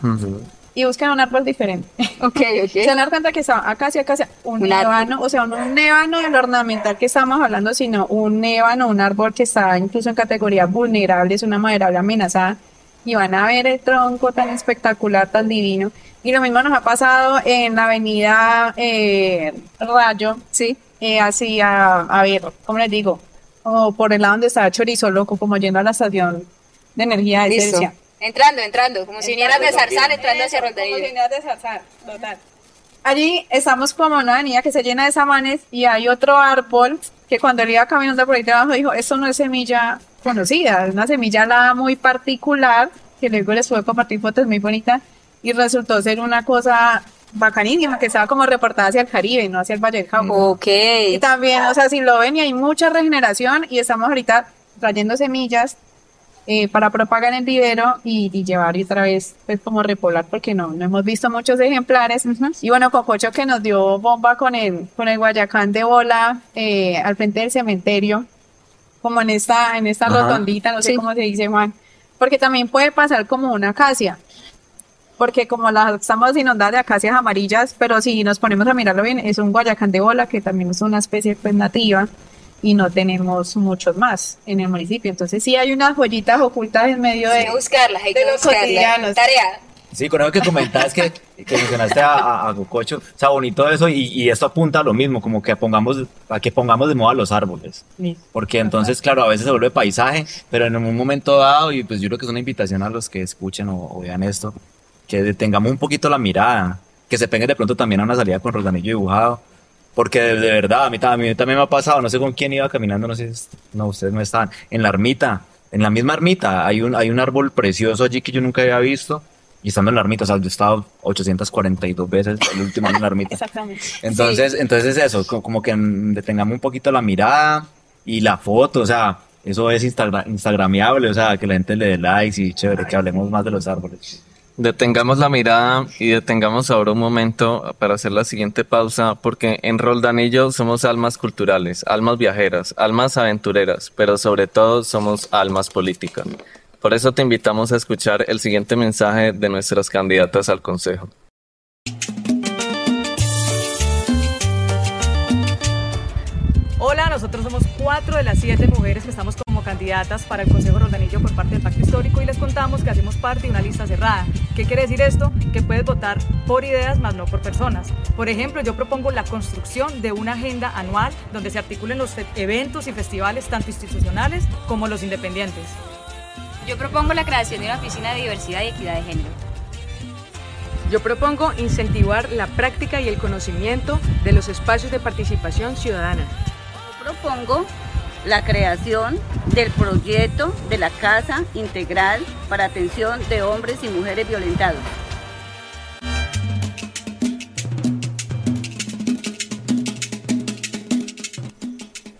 Y buscan un árbol diferente. Ok, Se van a dar cuenta que está acacia, acacia, un, Un ébano, o sea, no un ébano del ornamental que estamos hablando, sino un ébano, un árbol que está incluso en categoría vulnerable, es una maderable amenazada, y van a ver el tronco tan espectacular, tan divino. Y lo mismo nos ha pasado en la avenida eh, Rayo, Sí. eh, hacia, a ver, ¿cómo les digo? O por el lado donde estaba Chorizo Loco, como yendo a la estación de energía de. Entrando, entrando, como si vinieras de Zarzal, entrando hacia Como Rondanillo. líneas de Zarzal, total. Allí estamos como en una avenida que se llena de samanes y hay otro árbol que cuando él iba caminando por ahí debajo dijo, esto no es semilla conocida, es una semilla alada muy particular, que luego les pude compartir fotos muy bonitas y resultó ser una cosa bacanísima que estaba como reportada hacia el Caribe, no hacia el Valle del Cauca. Ok. Y también, o sea, si lo ven y hay mucha regeneración y estamos ahorita trayendo semillas eh, para propagar en vivero y, y llevar y otra vez pues como repoblar porque no, no hemos visto muchos ejemplares. Y bueno, Cococho que nos dio bomba con el, con el Guayacán de bola eh, al frente del cementerio, como en esta, en esta rotondita, no sé Sí. cómo se dice Juan, porque también puede pasar como una acacia. Porque como las estamos inundadas de acacias amarillas, pero si nos ponemos a mirarlo bien, es un guayacán de bola que también es una especie pues nativa y no tenemos muchos más en el municipio. Entonces sí hay unas joyitas ocultas en medio de... Hay que buscarlas, hay de que los buscarlas. cotidianos. Tarea. Sí, con eso que comentabas que, que mencionaste a, a, a Cococho, o sea, bonito eso y, y esto apunta a lo mismo, como que pongamos, a que pongamos de moda los árboles. Porque entonces, claro, a veces se vuelve paisaje, pero en un momento dado, y pues yo creo que es una invitación a los que escuchen o, o vean esto, que tengamos un poquito la mirada, que se peguen de pronto también a una salida con Rosanillo dibujado, porque de, de verdad, a mí, ta- a mí también me ha pasado, no sé con quién iba caminando, no sé, si- no, ustedes no estaban, en la ermita, en la misma ermita, hay un, hay un árbol precioso allí que yo nunca había visto, y estando en la ermita, o sea, yo he estado 842 veces el último año en la ermita. Exactamente. Entonces, entonces es eso, co- como que detengamos un poquito la mirada y la foto, o sea, eso es instagra- instagramiable, o sea, que la gente le dé likes y chévere, que hablemos más de los árboles. Detengamos la mirada y detengamos ahora un momento para hacer la siguiente pausa, porque en Roldanillo somos almas culturales, almas viajeras, almas aventureras, pero sobre todo somos almas políticas. Por eso te invitamos a escuchar el siguiente mensaje de nuestras candidatas al Consejo. Hola, nosotros somos cuatro de las siete mujeres que estamos como candidatas para el Consejo Rodanillo por parte del Pacto Histórico y les contamos que hacemos parte de una lista cerrada. ¿Qué quiere decir esto? Que puedes votar por ideas, más no por personas. Por ejemplo, yo propongo la construcción de una agenda anual donde se articulen los eventos y festivales tanto institucionales como los independientes. Yo propongo la creación de una oficina de diversidad y equidad de género. Yo propongo incentivar la práctica y el conocimiento de los espacios de participación ciudadana. Yo propongo la creación del proyecto de la Casa Integral para Atención de Hombres y Mujeres Violentados.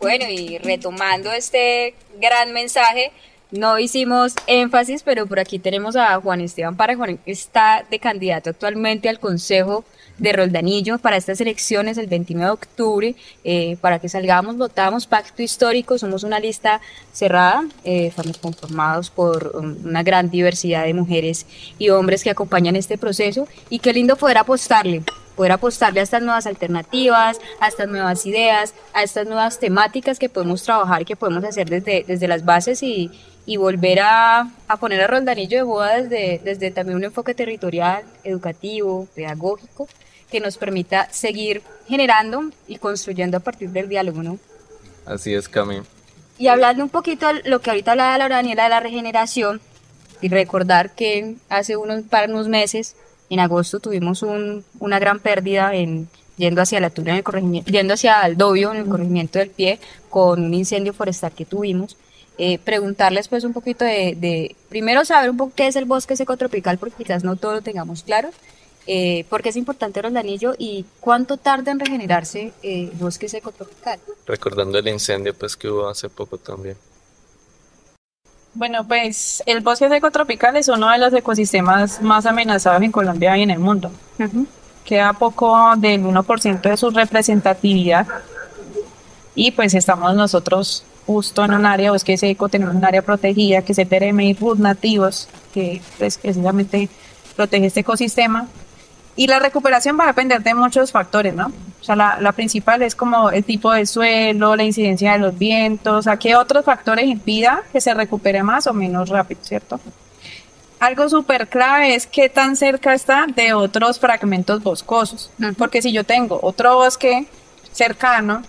Bueno, y retomando este gran mensaje, no hicimos énfasis, pero por aquí tenemos a Juan Esteban para Juan está de candidato actualmente al Consejo de Roldanillo para estas elecciones el 29 de octubre, eh, para que salgamos, votamos, pacto histórico, somos una lista cerrada, eh, estamos conformados por um, una gran diversidad de mujeres y hombres que acompañan este proceso y qué lindo poder apostarle, poder apostarle a estas nuevas alternativas, a estas nuevas ideas, a estas nuevas temáticas que podemos trabajar, que podemos hacer desde, desde las bases y, y volver a, a, poner a Roldanillo de boda desde, desde también un enfoque territorial, educativo, pedagógico, que nos permita seguir generando y construyendo a partir del diálogo, ¿no? Así es, Cami. Y hablando un poquito de lo que ahorita hablaba Laura Daniela de la regeneración, y recordar que hace unos, para unos meses, en agosto, tuvimos un, una gran pérdida en, yendo hacia la Tuna, en el corregimiento, yendo hacia el Dobio, en el corregimiento del pie, con un incendio forestal que tuvimos. Eh, preguntarles pues un poquito de, de, primero saber un poco qué es el bosque secotropical, porque quizás no todo lo tengamos claro, eh, por qué es importante el anillo y cuánto tarda en regenerarse eh, el bosque secotropical. Recordando el incendio pues que hubo hace poco también. Bueno, pues el bosque secotropical es uno de los ecosistemas más amenazados en Colombia y en el mundo. Uh -huh. Queda poco del 1% de su representatividad y pues estamos nosotros justo en un área bosque seco, tenemos un área protegida que se y RUT nativos, que pues, precisamente protege este ecosistema. Y la recuperación va a depender de muchos factores, ¿no? O sea, la, la, principal es como el tipo de suelo, la incidencia de los vientos, a qué otros factores impida que se recupere más o menos rápido, ¿cierto? Algo súper clave es qué tan cerca está de otros fragmentos boscosos, porque si yo tengo otro bosque cercano,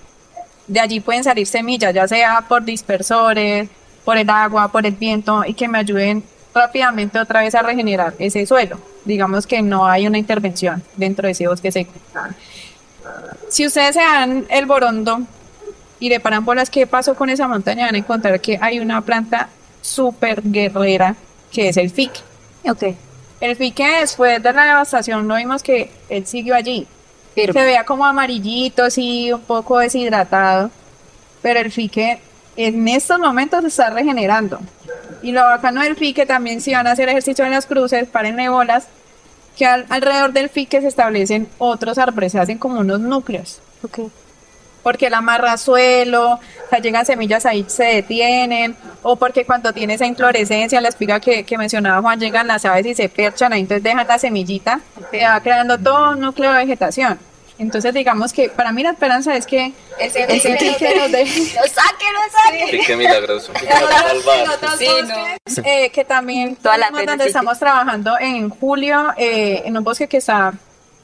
de allí pueden salir semillas, ya sea por dispersores, por el agua, por el viento, y que me ayuden rápidamente otra vez a regenerar ese suelo. Digamos que no hay una intervención dentro de ese bosque seco. Si ustedes se dan el borondo y le paran bolas qué pasó con esa montaña, van a encontrar que hay una planta súper guerrera que es el fique. Okay. El fique después de la devastación no vimos que él siguió allí. Pero, se veía como amarillito, así un poco deshidratado, pero el fique en estos momentos se está regenerando. Y lo bacano del fique también si van a hacer ejercicio en las cruces, párenle bolas, que al, alrededor del fique se establecen otros árboles, se hacen como unos núcleos. Okay. Porque la amarra suelo, o sea, llegan semillas ahí, se detienen, o porque cuando tiene esa inflorescencia, la espiga que, que mencionaba Juan, llegan las aves y se perchan ahí, entonces dejan la semillita, se va creando todo un núcleo de vegetación. Entonces, digamos que para mí la esperanza es que ese, ese pique nos deje. ¡Lo saque, lo saque! Milagroso. sí, no. eh, que también Toda la donde estamos trabajando en julio, eh, en un bosque que está,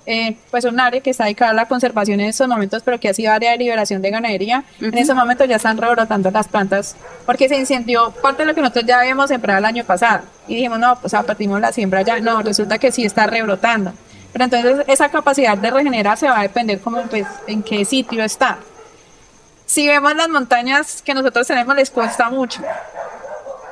eh, pues un área que está dedicada a la conservación en estos momentos, pero que ha sido área de liberación de ganadería. Uh -huh. En estos momentos ya están rebrotando las plantas, porque se incendió parte de lo que nosotros ya habíamos sembrado el año pasado. Y dijimos, no, pues partimos la siembra ya. No, resulta que sí está rebrotando. Pero entonces esa capacidad de regenerarse va a depender como pues en qué sitio está. Si vemos las montañas que nosotros tenemos les cuesta mucho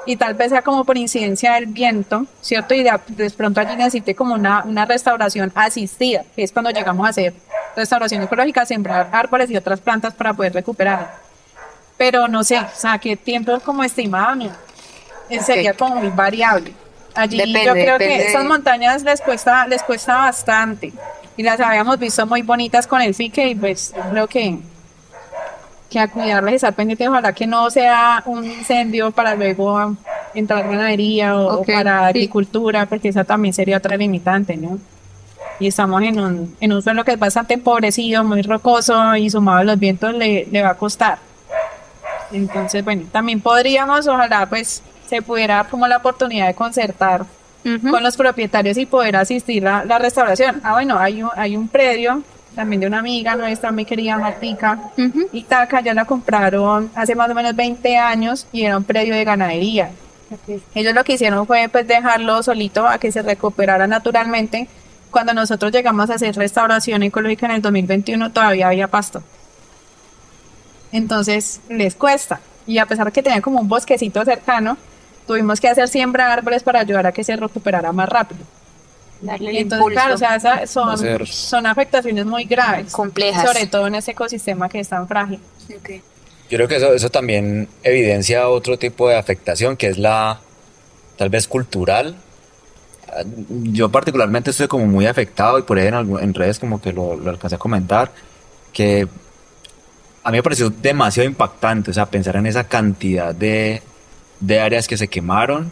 y tal vez sea como por incidencia del viento, ¿cierto? Y de, de pronto allí necesite como una, una restauración asistida, que es cuando llegamos a hacer restauración ecológica, sembrar árboles y otras plantas para poder recuperar. Pero no sé, o sea, qué tiempo como estimado, no. sería como muy variable. Allí Depende, yo creo depende. que esas montañas les cuesta, les cuesta bastante. Y las habíamos visto muy bonitas con el fique y pues creo que, que a cuidarles, estar pendientes, ojalá que no sea un incendio para luego entrar ganadería o, Ok, o para sí. agricultura, porque esa también sería otra limitante, ¿no? Y estamos en un, en un suelo que es bastante empobrecido, muy rocoso y sumado a los vientos le, le va a costar. Entonces, bueno, también podríamos, ojalá pues se pudiera dar como la oportunidad de concertar Ujú. con los propietarios y poder asistir a la restauración. Ah, bueno, hay un, hay un predio también de una amiga nuestra, mi querida Martica, Ujú. Itaca, ya la compraron hace más o menos 20 años y era un predio de ganadería. Ellos lo que hicieron fue pues dejarlo solito a que se recuperara naturalmente. Cuando nosotros llegamos a hacer restauración ecológica en el 2021 todavía había pasto. Entonces les cuesta. y a pesar de que tenía como un bosquecito cercano, tuvimos que hacer siembra de árboles para ayudar a que se recuperara más rápido. Darle Y el entonces, impulso. claro, o sea, esas son, son afectaciones muy graves, Complejas. sobre todo en ese ecosistema que es tan frágil. Ok. Yo creo que eso, eso también evidencia otro tipo de afectación que es la tal vez cultural. Yo particularmente estoy como muy afectado y por ahí en, en redes como que lo, lo alcancé a comentar, que a mí me pareció demasiado impactante, o sea, pensar en esa cantidad de, de áreas que se quemaron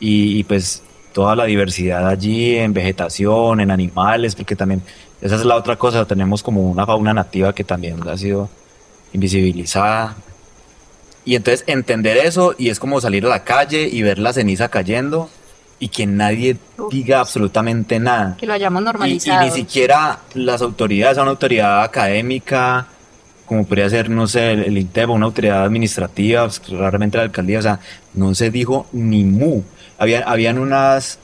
y, y, pues toda la diversidad allí en vegetación, en animales, porque también esa es la otra cosa, tenemos como una fauna nativa que también ha sido invisibilizada. Y entonces entender eso y es como salir a la calle y ver la ceniza cayendo y que nadie diga absolutamente nada. Que lo hayamos Y, y normalizado. ni siquiera las autoridades, una autoridad académica, como podría ser, no sé, el, el INTEP, una autoridad administrativa, pues, claramente la alcaldía, o sea, no se dijo ni mu. Había, habían unas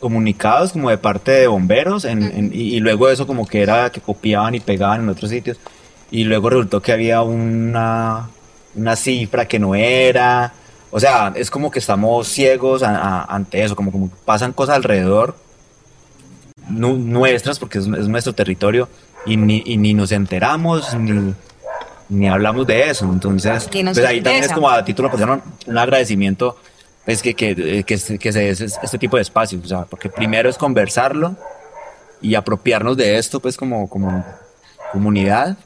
comunicados como de parte de bomberos en- en- y, y luego eso como que era que copiaban y pegaban en otros sitios y luego resultó que había una, una cifra que no era. O sea, es como que estamos ciegos a- a- ante eso, como, como pasan cosas alrededor nu- nuestras, porque es, es nuestro territorio, y ni, y ni nos enteramos, ni, ni hablamos de eso. Entonces, pues ahí también es como a título personal un agradecimiento pues, que, que, que, se- que se dé este tipo de espacios, o sea, porque primero es conversarlo y apropiarnos de esto, pues, como, como comunidad,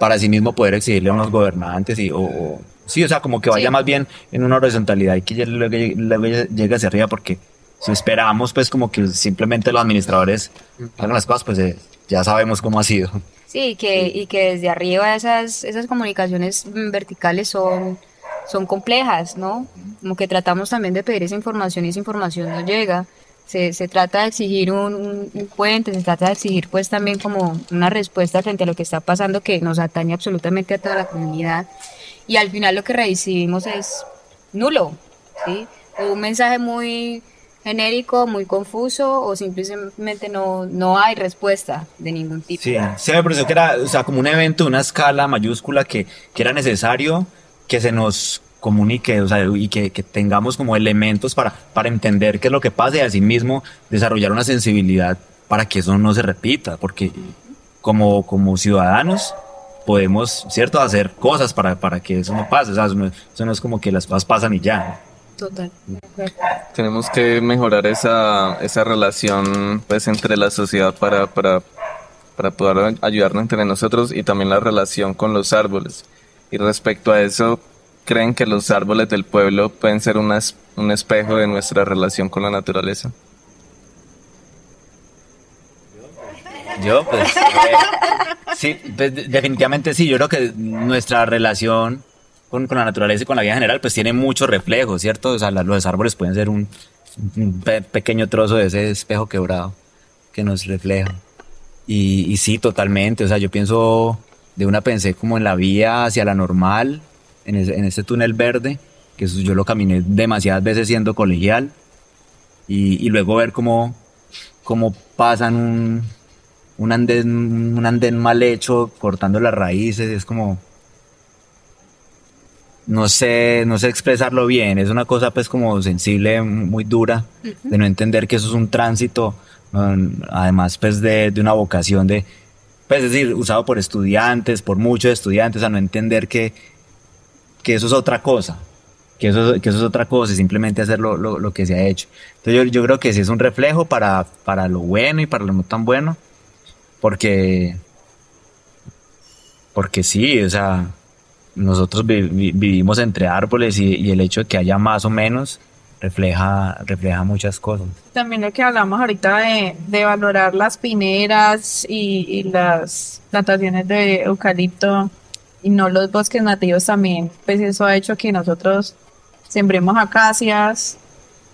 para sí mismo poder exigirle a unos gobernantes y, o, o- sí, o sea, como que vaya Sí. más bien en una horizontalidad y que luego, luego llegue hacia arriba, porque si esperamos, pues, como que simplemente los administradores hagan las cosas, pues, eh, ya sabemos cómo ha sido. Sí, que, y que desde arriba esas, esas comunicaciones mm, verticales son, son complejas, ¿no? Como que tratamos también de pedir esa información y esa información no llega. Se, se trata de exigir un, un- un puente, se trata de exigir pues también como una respuesta frente a lo que está pasando que nos atañe absolutamente a toda la comunidad. Y al final lo que recibimos es nulo, ¿sí? O un mensaje muy genérico, muy confuso o simplemente no, no hay respuesta de ningún tipo. Sí, sí me pareció que era, o sea, como un evento, una escala mayúscula que, que era necesario que se nos comunique, o sea, y que, que tengamos como elementos para, para entender qué es lo que pasa y asimismo desarrollar una sensibilidad para que eso no se repita, porque como, como ciudadanos podemos, ¿cierto?, hacer cosas para, para que eso no pase, o sea, eso no, eso no es como que las cosas pasan y ya. Total. Tenemos que mejorar esa, esa relación pues entre la sociedad para, para, para poder ayudarnos entre nosotros y también la relación con los árboles. Y respecto a eso, ¿creen que los árboles del pueblo pueden ser un espejo de nuestra relación con la naturaleza? Yo, pues, eh, sí, pues, de- definitivamente sí. Yo creo que nuestra relación con, con la naturaleza y con la vida en general, pues tiene mucho reflejo, ¿cierto? O sea, los árboles pueden ser un, un pe- pequeño trozo de ese espejo quebrado que nos refleja. Y, sí, totalmente. O sea, yo pienso, de una pensé como en la vía hacia la normal, en ese, en ese túnel verde, que yo lo caminé demasiadas veces siendo colegial. Y, y luego ver cómo, cómo pasan un, un andén, un andén mal hecho, cortando las raíces, es como, no sé, no sé expresarlo bien, es una cosa pues como sensible, muy dura, de no entender que eso es un tránsito, además pues de, de una vocación de, pues es decir, usado por estudiantes, por muchos estudiantes, a no entender que, que eso es otra cosa, que eso, que eso es otra cosa y simplemente hacer lo, lo, lo que se ha hecho. Entonces yo, yo creo que sí es un reflejo para, para lo bueno y para lo no tan bueno, porque, porque sí, o sea, nosotros vi- vi- vivimos entre árboles y, y el hecho de que haya más o menos refleja, refleja muchas cosas. También lo que hablamos ahorita de, de valorar las pineras y, y las plantaciones de eucalipto y no los bosques nativos también, pues eso ha hecho que nosotros sembremos acacias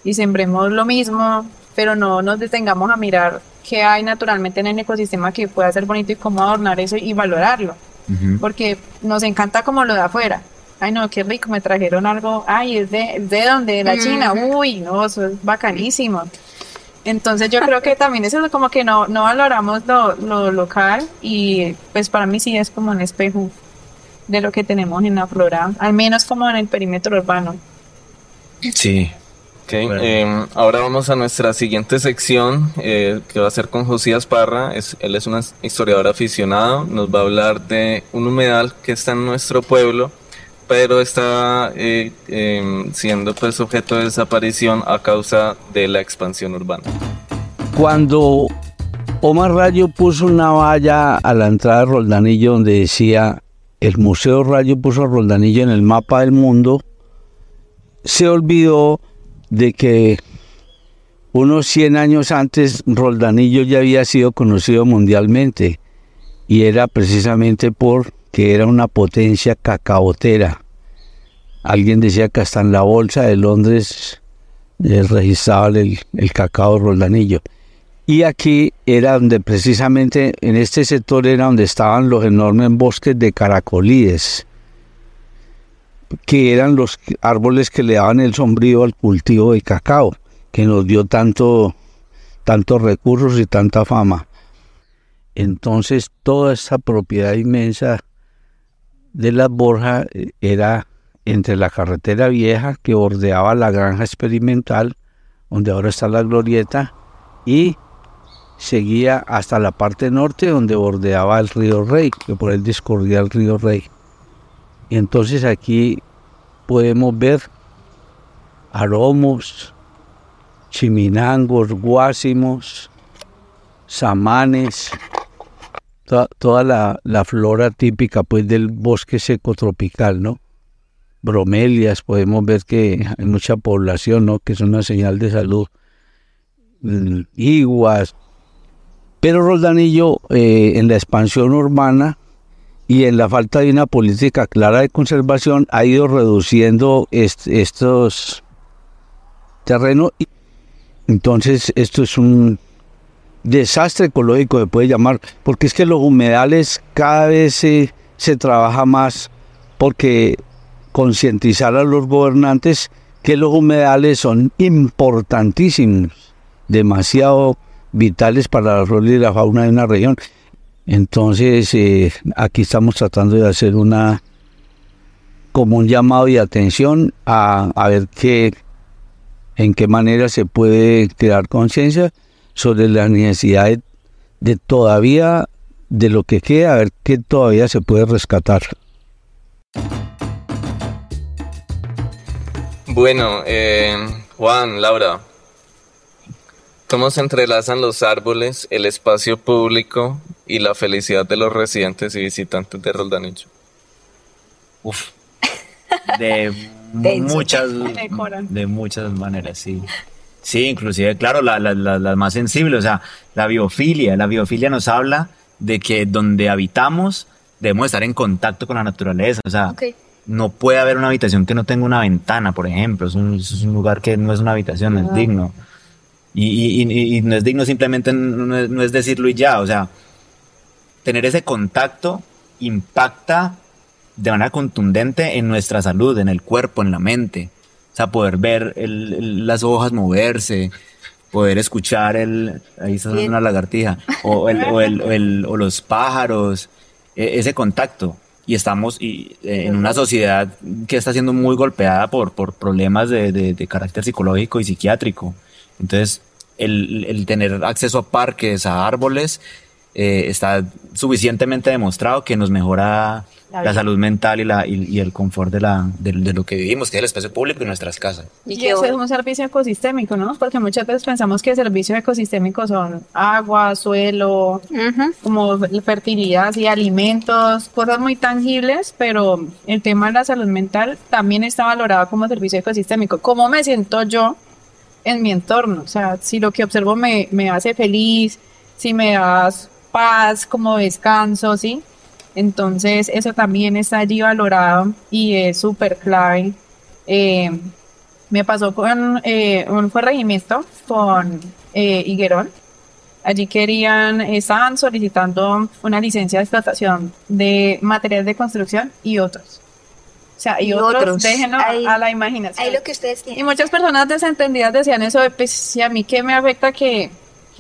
y sembremos lo mismo, pero no nos detengamos a mirar qué hay naturalmente en el ecosistema que pueda ser bonito y cómo adornar eso y valorarlo, porque nos encanta como lo de afuera. Ay, no, qué rico, me trajeron algo. Ay, es de, de donde, de la China. Uy, no, eso es bacanísimo. Entonces yo creo que también eso es como que no, no valoramos lo, lo local y pues para mí sí es como un espejo de lo que tenemos en la flora, al menos como en el perímetro urbano. Sí. Ok, eh, ahora vamos a nuestra siguiente sección eh, que va a ser con Josías Parra. Es, él es un historiador aficionado. Nos va a hablar de un humedal que está en nuestro pueblo, pero está eh, em, siendo pues objeto de desaparición a causa de la expansión urbana. Cuando Omar Rayo puso una valla a la entrada de Roldanillo donde decía el Museo Rayo puso a Roldanillo en el mapa del mundo, se olvidó de que unos 100 años antes Roldanillo ya había sido conocido mundialmente y era precisamente porque era una potencia cacaotera. Alguien decía que hasta en la bolsa de Londres eh, el, el cacao Roldanillo. Y aquí era donde precisamente en este sector era donde estaban los enormes bosques de caracolíes, que eran los árboles que le daban el sombrío al cultivo de cacao, que nos dio tanto, tantos recursos y tanta fama. Entonces toda esa propiedad inmensa de las Borjas eh, era entre la carretera vieja que bordeaba la granja experimental, donde ahora está la glorieta, y seguía hasta la parte norte donde bordeaba el río Rey, que por él discurría el río Rey. Y entonces aquí podemos ver aromos, chiminangos, guásimos, samanes, toda, toda la, la, flora típica pues del bosque seco tropical, ¿no? Bromelias, podemos ver que hay mucha población, ¿no? Que es una señal de salud. Iguas, pero Roldanillo, eh, en la expansión urbana y en la falta de una política clara de conservación, ha ido reduciendo est estos terrenos. Entonces, esto es un desastre ecológico, se puede llamar, porque es que los humedales cada vez se, se trabaja más porque concientizar a los gobernantes que los humedales son importantísimos, demasiado vitales para la flora y la fauna de una región. Entonces, eh, aquí estamos tratando de hacer una como un llamado de atención a, ver qué, en qué manera se puede crear conciencia sobre la necesidad de, de, todavía, de lo que queda, a ver qué todavía se puede rescatar. Bueno, eh, Juan, Laura, ¿Cómo se entrelazan los árboles, el espacio público y la felicidad de los residentes y visitantes de Roldanillo? Uf. De muchas, de muchas maneras, sí. Sí, inclusive, claro, las la, la, la más sensibles, o sea, la biofilia. La biofilia nos habla de que donde habitamos debemos estar en contacto con la naturaleza, o sea, Okay. no puede haber una habitación que no tenga una ventana, por ejemplo, es un, es un lugar que no es una habitación, no es digno. Y, y, y, no es digno simplemente, no es, no es, decirlo y ya, o sea, tener ese contacto impacta de manera contundente en nuestra salud, en el cuerpo, en la mente. O sea, poder ver el, el, las hojas moverse, poder escuchar el, ahí está una lagartija, o, el, o, el, o, el, o los pájaros, e- ese contacto. Y estamos y, eh, en una sociedad que está siendo muy golpeada por, por problemas de, de, de carácter psicológico y psiquiátrico. Entonces, el, el, tener acceso a parques, a árboles, eh, está suficientemente demostrado que nos mejora la, la salud mental y, la, y, y, el confort de, la, de, de, lo que vivimos, que es el espacio público y nuestras casas. Y, y eso es un servicio ecosistémico, ¿no? Porque muchas veces pensamos que servicios ecosistémicos son agua, suelo, uh -huh. como fertilidad y alimentos, cosas muy tangibles, pero el tema de la salud mental también está valorado como servicio ecosistémico. ¿Cómo me siento yo? en mi entorno. O sea, si lo que observo me, me hace feliz, si me das paz, como descanso, ¿sí? Entonces, eso también está allí valorado y es súper clave. Eh, me pasó con eh, un fue regimiento con eh, Higuerón. Allí querían, estaban solicitando una licencia de explotación de materiales de construcción y otros. O sea, y, y otros, otros, déjenlo a la imaginación. Ahí lo que ustedes tienen. Y muchas personas desentendidas decían eso de, pues, si a mí qué me afecta que,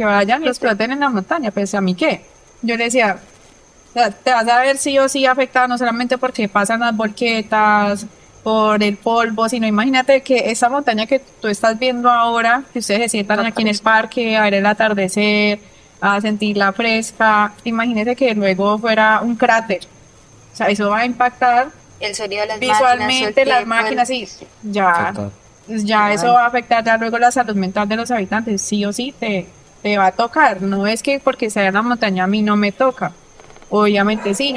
que vayan y exploten en la montaña, pues a mí qué. Yo le decía, te vas a ver sí o sí afectado no solamente porque pasan las volquetas, por el polvo, sino imagínate que esa montaña que tú estás viendo ahora, que ustedes se sientan aquí en el parque a ver el atardecer, a sentirla fresca, imagínate que luego fuera un cráter. O sea, eso va a impactar El sonido de las visualmente máquinas, las el máquinas, sí, ya, ya eso va a afectar ya luego la salud mental de los habitantes, sí o sí te, te va a tocar, no es que porque sea en la montaña a mí no me toca, obviamente sí,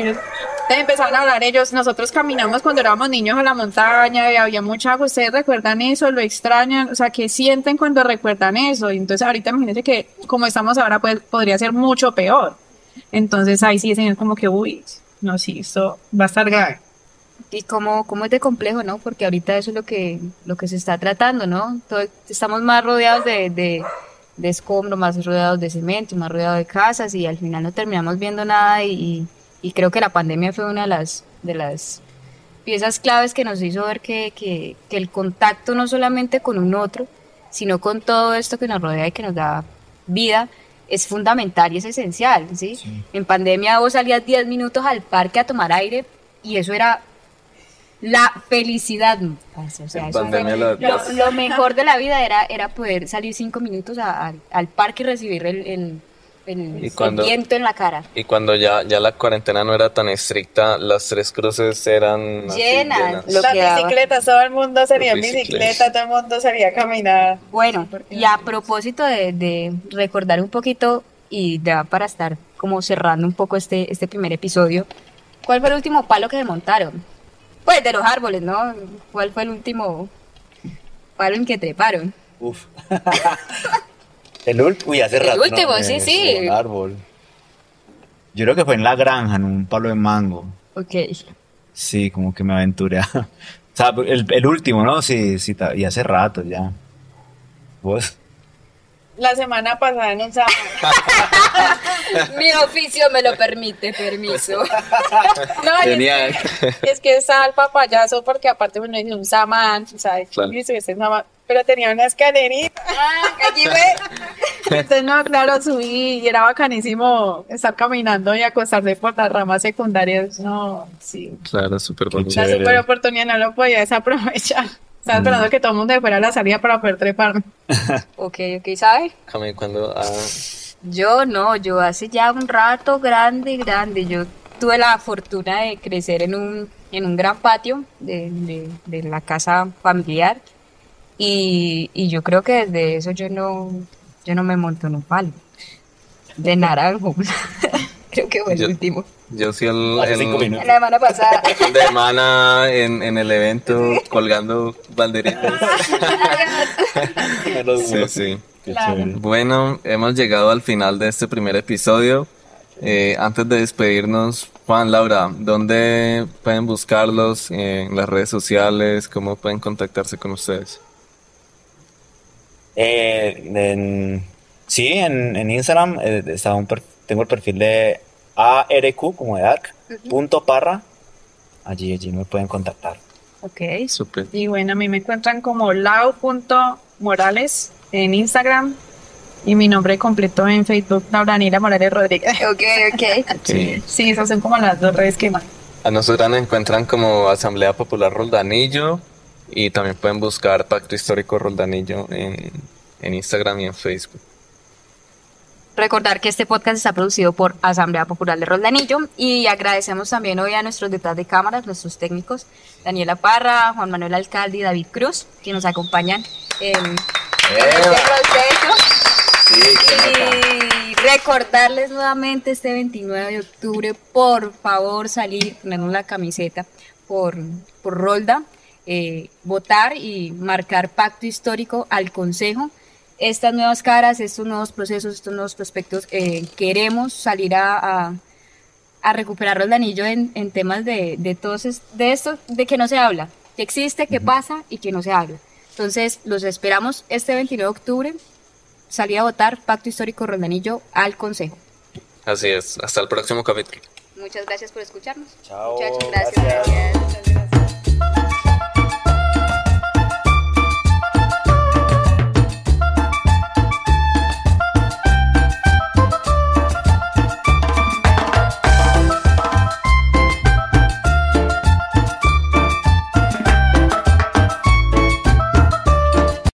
empezaron a hablar ellos, nosotros caminamos cuando éramos niños a la montaña y había mucha agua, ustedes recuerdan eso, lo extrañan, o sea, ¿qué sienten cuando recuerdan eso? Y entonces ahorita imagínense que como estamos ahora pues podría ser mucho peor, entonces ahí sí señor como que, uy, no, sí, esto va a estar grave. Y cómo, cómo es de complejo, ¿no? Porque ahorita eso es lo que, lo que se está tratando, ¿no? Todo- estamos más rodeados de, de, de escombros, más rodeados de cemento, más rodeados de casas y al final no terminamos viendo nada y, y creo que la pandemia fue una de las, de las piezas claves que nos hizo ver que, que, que el contacto no solamente con un otro, sino con todo esto que nos rodea y que nos da vida, es fundamental y es esencial, ¿sí? En pandemia vos salías 10 minutos al parque a tomar aire y eso era la felicidad. lo, lo mejor de la vida era, era poder salir 5 minutos a- al- al parque y recibir el, el, el- Y cuando- el viento en la cara. Y cuando ya, ya la cuarentena no era tan estricta, las tres cruces eran así, Llenas. Lo Las bicicletas, todo el mundo Las bicicleta, todo el mundo salía a caminar. Bueno, y a propósito de, de recordar un poquito y ya para estar como cerrando un poco este, este primer episodio, ¿cuál fue el último palo que desmontaron? Pues de los árboles, ¿no? ¿Cuál fue el último palo en que treparon? Uf. el último, uy, hace El rato. ¿no? último, sí, Eh, sí. Un árbol. Yo creo que fue en la granja, en un palo de mango. Ok. Sí, como que me aventuré. O sea, el, el último, ¿no? Sí, sí, y hace rato ya. ¿Vos? La semana pasada en un sábado. Mi oficio me lo permite, permiso. No, y es que- es que estaba el papayazo porque aparte uno dice un samán, ¿sabes? Claro. Y ese samán, pero tenía una escalerita. Ah, allí fue. Entonces, no, claro, subí y era bacanísimo estar caminando y acostarse por las ramas secundarias. No, sí. Claro, súper bonito. La Chévere. super oportunidad no lo podía desaprovechar. Estaba esperando que todo el mundo fuera a la salida para poder treparme. Ok, ok, ¿sabe? A mí cuando... ah, Yo no, yo hace ya un rato grande, grande. Yo tuve la fortuna de crecer en un, en un gran patio de, de- de la casa familiar y, y yo creo que desde eso yo no, yo no me monto en un palo de naranjo. creo que fue el Yo- último. Yo sí el, Hace cinco el minutos. La semana pasada. fin de semana en, en el evento colgando banderitas. Sí, sí. Qué Claro. Bueno, hemos llegado al final de este primer episodio. Eh, antes de despedirnos, Juan, Laura, ¿dónde pueden buscarlos Eh, en las redes sociales? ¿Cómo pueden contactarse con ustedes? Eh, en- sí, en, en Instagram eh, está un per- tengo el perfil de ARQ, como de ARC, punto parra. Allí, allí me pueden contactar. Ok. Súper. Y bueno, a mí me encuentran como lau.morales en Instagram y mi nombre completo en Facebook, Laura Daniela Morales Rodríguez. Ok, ok. Sí. Sí, esas son como las dos redes que más. A nosotros nos encuentran como Asamblea Popular Roldanillo y también pueden buscar Pacto Histórico Roldanillo en, en Instagram y en Facebook. Recordar que este podcast está producido por Asamblea Popular de Roldanillo y agradecemos también hoy a nuestros detrás de cámaras, nuestros técnicos, Daniela Parra, Juan Manuel Alcalde y David Cruz, que nos acompañan en, en este proceso. Y recordarles nuevamente este 29 de octubre, por favor, salir, ponernos la camiseta por, por Rolda, eh, votar y marcar pacto histórico al Consejo. Estas nuevas caras, estos nuevos procesos, estos nuevos prospectos, eh, queremos salir a, a, a recuperar Roldanillo en, en temas de, de todos es- de esto, de que no se habla, que existe, que pasa y que no se habla. Entonces, los esperamos este 29 de octubre, salir a votar Pacto Histórico Roldanillo al Consejo. Así es. Hasta el próximo capítulo. Muchas gracias por escucharnos. Chao, Muchachos, gracias. gracias. gracias.